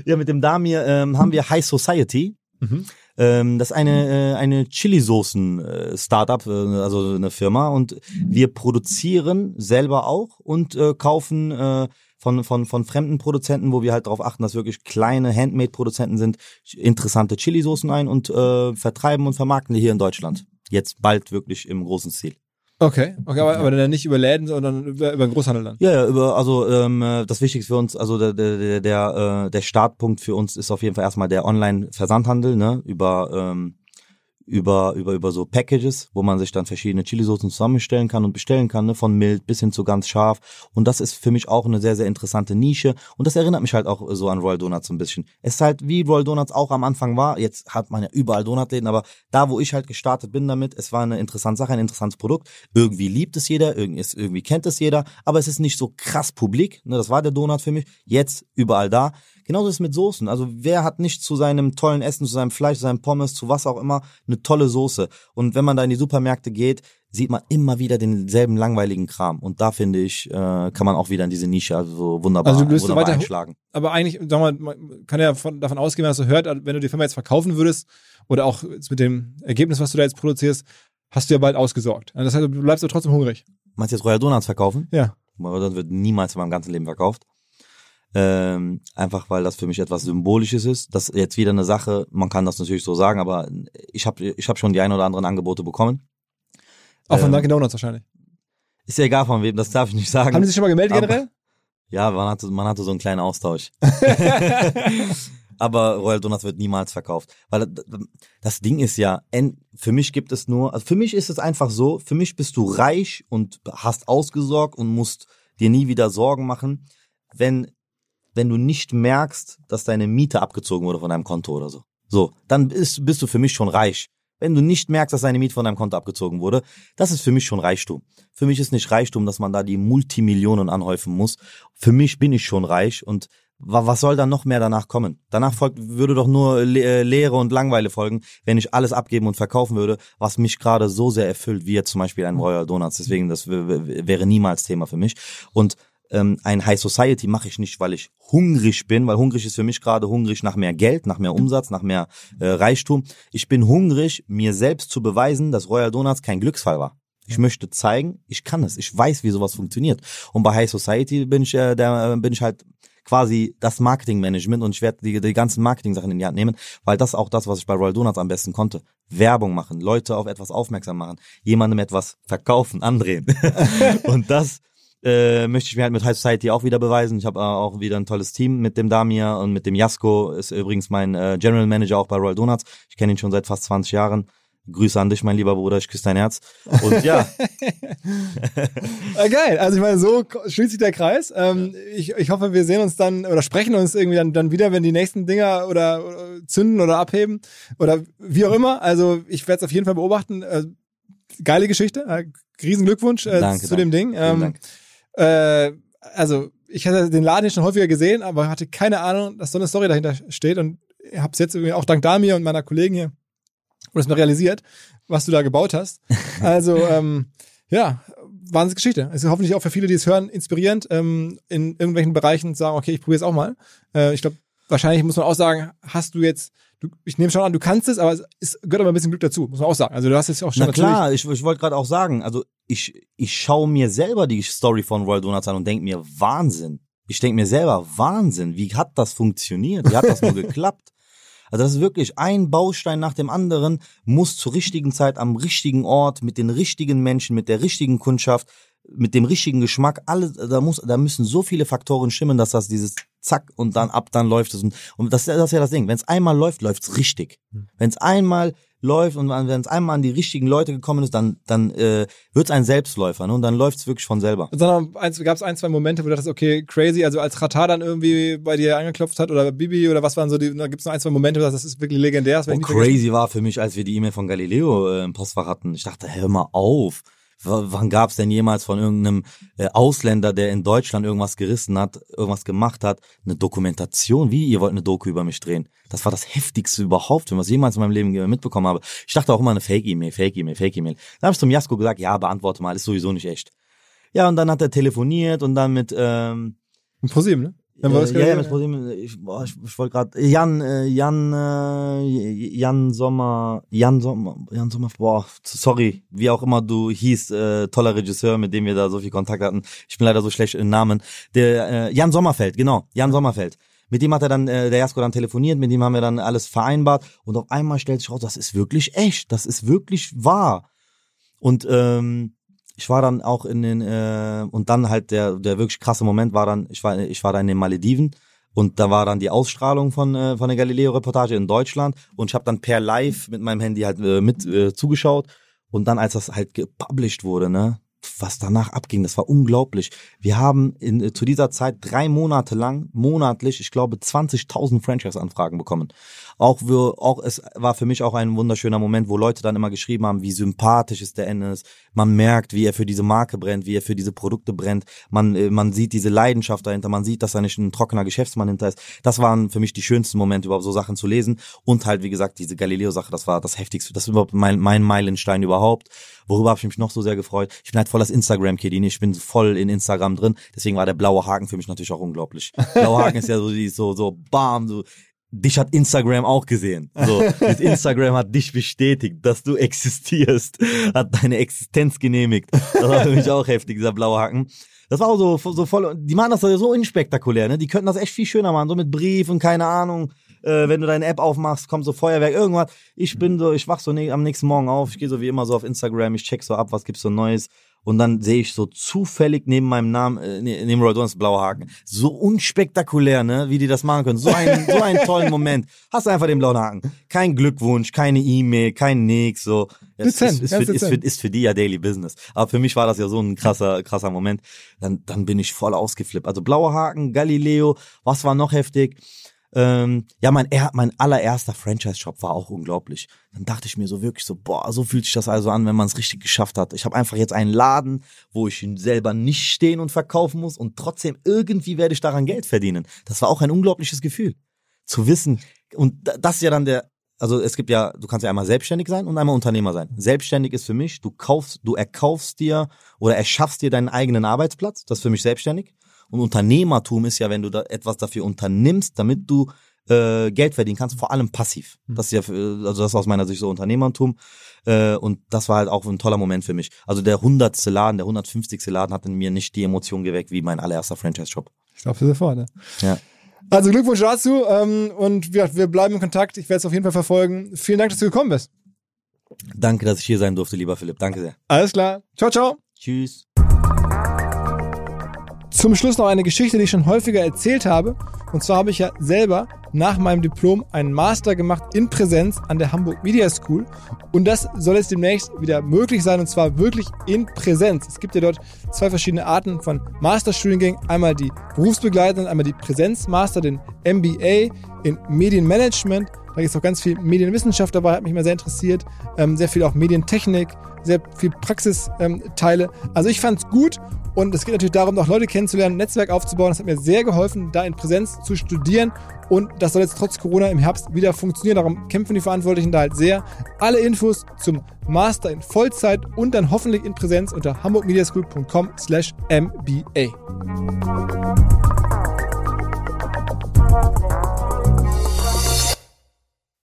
Ja, mit dem Damir ähm, haben wir High Society. Mhm. Ähm, das ist eine, äh, eine Chili-Soßen-Startup, äh, also eine Firma und wir produzieren selber auch und äh, kaufen äh, von, von, von fremden Produzenten, wo wir halt darauf achten, dass wirklich kleine Handmade-Produzenten sind, interessante Chili-Soßen ein und äh, vertreiben und vermarkten die hier in Deutschland. Jetzt bald wirklich im großen Stil. Okay, okay, aber, aber dann nicht über Läden, sondern über, über den Großhandel dann. Ja, ja, über, also ähm, äh, das Wichtigste für uns, also der, der, der, der, äh, der Startpunkt für uns ist auf jeden Fall erstmal der Online-Versandhandel, ne, über, ähm, über, über, über so Packages, wo man sich dann verschiedene Chilisoßen zusammenstellen kann und bestellen kann, ne, von mild bis hin zu ganz scharf. Und das ist für mich auch eine sehr, sehr interessante Nische. Und das erinnert mich halt auch so an Royal Donuts ein bisschen. Es ist halt wie Royal Donuts auch am Anfang war. Jetzt hat man ja überall Donutläden, aber da, wo ich halt gestartet bin damit, es war eine interessante Sache, ein interessantes Produkt. Irgendwie liebt es jeder, irgendwie, kennt es jeder, aber es ist nicht so krass publik. Ne, das war der Donut für mich. Jetzt überall da. Genauso ist es mit Soßen. Also wer hat nicht zu seinem tollen Essen, zu seinem Fleisch, zu seinem Pommes, zu was auch immer, eine tolle Soße. Und wenn man da in die Supermärkte geht, sieht man immer wieder denselben langweiligen Kram. Und da finde ich, äh, kann man auch wieder in diese Nische also so wunderbar, Also du wunderbar weiter- einschlagen. Aber eigentlich, sag mal, man kann ja von, davon ausgehen, was du hört, wenn du die Firma jetzt verkaufen würdest oder auch jetzt mit dem Ergebnis, was du da jetzt produzierst, hast du ja bald ausgesorgt. Also Das heißt, du bleibst aber trotzdem hungrig. Meinst du jetzt Royal Donuts verkaufen? Ja. Royal Donuts wird niemals in meinem ganzen Leben verkauft. Ähm, einfach weil das für mich etwas Symbolisches ist. Das ist jetzt wieder eine Sache, man kann das natürlich so sagen, aber ich habe ich hab schon die ein oder anderen Angebote bekommen. Auch von Ähm, Dunkin' Donuts wahrscheinlich. Ist ja egal von wem, das darf ich nicht sagen. Haben die sich schon mal gemeldet aber- generell? Ja, man hatte, man hatte so einen kleinen Austausch. Aber Royal Donuts wird niemals verkauft. Weil das- Ding ist ja, für mich gibt es nur, also für mich ist es einfach so, für mich bist du reich und hast ausgesorgt und musst dir nie wieder Sorgen machen, wenn, wenn du nicht merkst, dass deine Miete abgezogen wurde von deinem Konto oder so. So, dann bist, bist du für mich schon reich. Wenn du nicht merkst, dass deine Miete von deinem Konto abgezogen wurde, das ist für mich schon Reichtum. Für mich ist nicht Reichtum, dass man da die Multimillionen anhäufen muss. Für mich bin ich schon reich und wa- was soll dann noch mehr danach kommen? Danach folgt, würde doch nur Le äh, Leere und Langweile folgen, wenn ich alles abgeben und verkaufen würde, was mich gerade so sehr erfüllt, wie jetzt zum Beispiel ein Royal Donuts. Deswegen, das wäre niemals Thema für mich. Und ähm, ein High Society mache ich nicht, weil ich hungrig bin, weil hungrig ist für mich gerade hungrig nach mehr Geld, nach mehr Umsatz, nach mehr äh, Reichtum. Ich bin hungrig, mir selbst zu beweisen, dass Royal Donuts kein Glücksfall war. Ich möchte zeigen, ich kann es, ich weiß, wie sowas funktioniert. Und bei High Society bin ich, äh, da bin ich halt quasi das Marketingmanagement und ich werde die, die ganzen Marketing-Sachen in die Hand nehmen, weil das auch das, was ich bei Royal Donuts am besten konnte. Werbung machen, Leute auf etwas aufmerksam machen, jemandem etwas verkaufen, andrehen. und das äh, möchte ich mir halt mit High Society auch wieder beweisen. Ich habe äh, auch wieder ein tolles Team mit dem Damir und mit dem Jasko, ist übrigens mein äh, General Manager auch bei Royal Donuts. Ich kenne ihn schon seit fast 20 Jahren. Grüße an dich, mein lieber Bruder, ich küsse dein Herz. Und ja, Äh, geil. Also ich meine, so schließt sich der Kreis. Ähm, ich, ich hoffe, wir sehen uns dann oder sprechen uns irgendwie dann, dann wieder, wenn die nächsten Dinger oder, oder zünden oder abheben oder wie auch immer. Also ich werde es auf jeden Fall beobachten. Äh, geile Geschichte. Äh, riesen Glückwunsch äh, Danke, zu dem Ding. vielen Ähm, Dank. Äh, also ich hatte den Laden schon häufiger gesehen, aber hatte keine Ahnung, dass so eine Story dahinter steht und habe es jetzt irgendwie auch dank Damir und meiner Kollegen hier das mal realisiert, was du da gebaut hast. Also ähm, ja, Wahnsinnsgeschichte. Es ist hoffentlich auch für viele, die es hören, inspirierend ähm, in irgendwelchen Bereichen sagen, okay, ich probiere es auch mal. Äh, ich glaube, wahrscheinlich muss man auch sagen, hast du jetzt, du, ich nehme schon an, du kannst es, aber es gehört aber ein bisschen Glück dazu, muss man auch sagen. Also du hast es auch schon Na klar, ich, ich wollte gerade auch sagen, also ich, ich schaue mir selber die Story von Royal Donuts an und denke mir, Wahnsinn. Ich denke mir selber, Wahnsinn, wie hat das funktioniert? Wie hat das nur geklappt? Also das ist wirklich ein Baustein nach dem anderen, muss zur richtigen Zeit am richtigen Ort, mit den richtigen Menschen, mit der richtigen Kundschaft, mit dem richtigen Geschmack, alles, da muss, da müssen so viele Faktoren stimmen, dass das dieses Zack und dann ab, dann läuft es. Und, und das, das ist ja das Ding. Wenn es einmal läuft, läuft's richtig. Wenn es einmal läuft und wenn es einmal an die richtigen Leute gekommen ist, dann, dann äh, wird es ein Selbstläufer ne? und dann läuft's wirklich von selber. Sondern gab es ein, zwei Momente, wo du dachtest, okay, crazy, also als Ratar dann irgendwie bei dir angeklopft hat oder Bibi oder was waren so die, da gibt es noch ein, zwei Momente, wo du sagst, das ist wirklich legendär. Das Oh, vergessen. crazy war für mich, als wir die E-Mail von Galileo äh, im Postfach hatten. Ich dachte, hör mal auf. Wann gab's denn jemals von irgendeinem äh, Ausländer, der in Deutschland irgendwas gerissen hat, irgendwas gemacht hat, eine Dokumentation? Wie, ihr wollt eine Doku über mich drehen? Das war das Heftigste überhaupt, was ich jemals in meinem Leben mitbekommen habe. Ich dachte auch immer eine Fake-E-Mail, Fake-E-Mail, Fake-E-Mail. Dann habe ich zum Jasko gesagt, ja, beantworte mal, ist sowieso nicht echt. Ja, und dann hat er telefoniert und dann mit ähm, Mit ProSieben, ne? Dann war das äh, ja, ja, mit Problem, ich, boah, ich, ich wollte gerade Jan, äh, Jan, äh, Jan Sommer, Jan Sommer, Jan Sommer, boah, sorry, wie auch immer du hieß, äh, toller Regisseur, mit dem wir da so viel Kontakt hatten. Ich bin leider so schlecht in Namen. Der äh, Jan Sommerfeld, genau, Jan Sommerfeld. Mit dem hat er dann, äh, der Jasko dann telefoniert, mit dem haben wir dann alles vereinbart und auf einmal stellt sich raus, das ist wirklich echt, das ist wirklich wahr. Und ähm, ich war dann auch in den äh, und dann halt der der wirklich krasse Moment war dann ich war ich war da in den Malediven und da war dann die Ausstrahlung von äh, von der Galileo Reportage in Deutschland und ich habe dann per Live mit meinem Handy halt äh, mit äh, zugeschaut und dann als das halt gepublished wurde ne was danach abging, das war unglaublich. Wir haben in, äh, zu dieser Zeit drei Monate lang, monatlich, ich glaube, 20.000 Franchise-Anfragen bekommen. Auch, wir, auch es war für mich auch ein wunderschöner Moment, wo Leute dann immer geschrieben haben, wie sympathisch ist der Ennis. Man merkt, wie er für diese Marke brennt, wie er für diese Produkte brennt. Man, äh, man sieht diese Leidenschaft dahinter, man sieht, dass da nicht ein trockener Geschäftsmann hinter ist. Das waren für mich die schönsten Momente, überhaupt so Sachen zu lesen. Und halt, wie gesagt, diese Galileo-Sache, das war das heftigste, das ist überhaupt mein, mein Meilenstein überhaupt. Worüber habe ich mich noch so sehr gefreut? Ich bin halt voll das Instagram-Kid, ich bin voll in Instagram drin. Deswegen war der blaue Haken für mich natürlich auch unglaublich. Blauer Haken ist ja so, die, so, so, bam, so, dich hat Instagram auch gesehen. So, Instagram hat dich bestätigt, dass du existierst, hat deine Existenz genehmigt. Das war für mich auch heftig, dieser blaue Haken. Das war auch so, so voll, die machen das so unspektakulär, ne? Die könnten das echt viel schöner machen, so mit Brief und keine Ahnung. Äh, wenn du deine App aufmachst, kommt so Feuerwerk, irgendwas. Ich bin so, ich wach so ne am nächsten Morgen auf, ich gehe so wie immer so auf Instagram, ich check so ab, was gibt's so Neues. Und dann sehe ich so zufällig neben meinem Namen, äh, ne- neben Roy Donuts blauer Haken. So unspektakulär, ne, wie die das machen können. So ein, so einen tollen Moment. Hast du einfach den blauen Haken. Kein Glückwunsch, keine E-Mail, kein nix, so. Ist, ist, ganz für, ist, für, ist für die ja Daily Business. Aber für mich war das ja so ein krasser, krasser Moment. Dann, dann bin ich voll ausgeflippt. Also blauer Haken, Galileo, was war noch heftig? Ähm, ja, mein, er, mein allererster Franchise-Shop war auch unglaublich. Dann dachte ich mir so wirklich so, boah, so fühlt sich das also an, wenn man es richtig geschafft hat. Ich habe einfach jetzt einen Laden, wo ich selber nicht stehen und verkaufen muss und trotzdem irgendwie werde ich daran Geld verdienen. Das war auch ein unglaubliches Gefühl. Zu wissen, und das ist ja dann der, also es gibt ja, du kannst ja einmal selbstständig sein und einmal Unternehmer sein. Selbstständig ist für mich, du kaufst, du erkaufst dir oder erschaffst dir deinen eigenen Arbeitsplatz. Das ist für mich selbstständig. Und Unternehmertum ist ja, wenn du da etwas dafür unternimmst, damit du äh, Geld verdienen kannst, vor allem passiv. Mhm. Das ist ja, für- also das ist aus meiner Sicht so Unternehmertum. Äh, und das war halt auch ein toller Moment für mich. Also der hundertste Laden, der 150. Laden hat in mir nicht die Emotion geweckt wie mein allererster Franchise-Shop. Ich glaube, sofort. Ne? Ja. Also Glückwunsch dazu ähm, und gesagt, wir bleiben in Kontakt. Ich werde es auf jeden Fall verfolgen. Vielen Dank, dass du gekommen bist. Danke, dass ich hier sein durfte, lieber Philipp. Danke sehr. Alles klar. Ciao, ciao. Tschüss. Zum Schluss noch eine Geschichte, die ich schon häufiger erzählt habe. Und zwar habe ich ja selber nach meinem Diplom einen Master gemacht in Präsenz an der Hamburg Media School. Und das soll jetzt demnächst wieder möglich sein und zwar wirklich in Präsenz. Es gibt ja dort zwei verschiedene Arten von Masterstudiengängen. Einmal die berufsbegleitenden, einmal die Präsenzmaster, den MBA in Medienmanagement. Da gibt es auch ganz viel Medienwissenschaft dabei, hat mich mal sehr interessiert. Ähm, sehr viel auch Medientechnik, sehr viel Praxisteile. also ich fand es gut und es geht natürlich darum, auch Leute kennenzulernen, ein Netzwerk aufzubauen. Das hat mir sehr geholfen, da in Präsenz zu studieren. Und das soll jetzt trotz Corona im Herbst wieder funktionieren. Darum kämpfen die Verantwortlichen da halt sehr. Alle Infos zum Master in Vollzeit und dann hoffentlich in Präsenz unter hamburgmediaschool.com slash mba.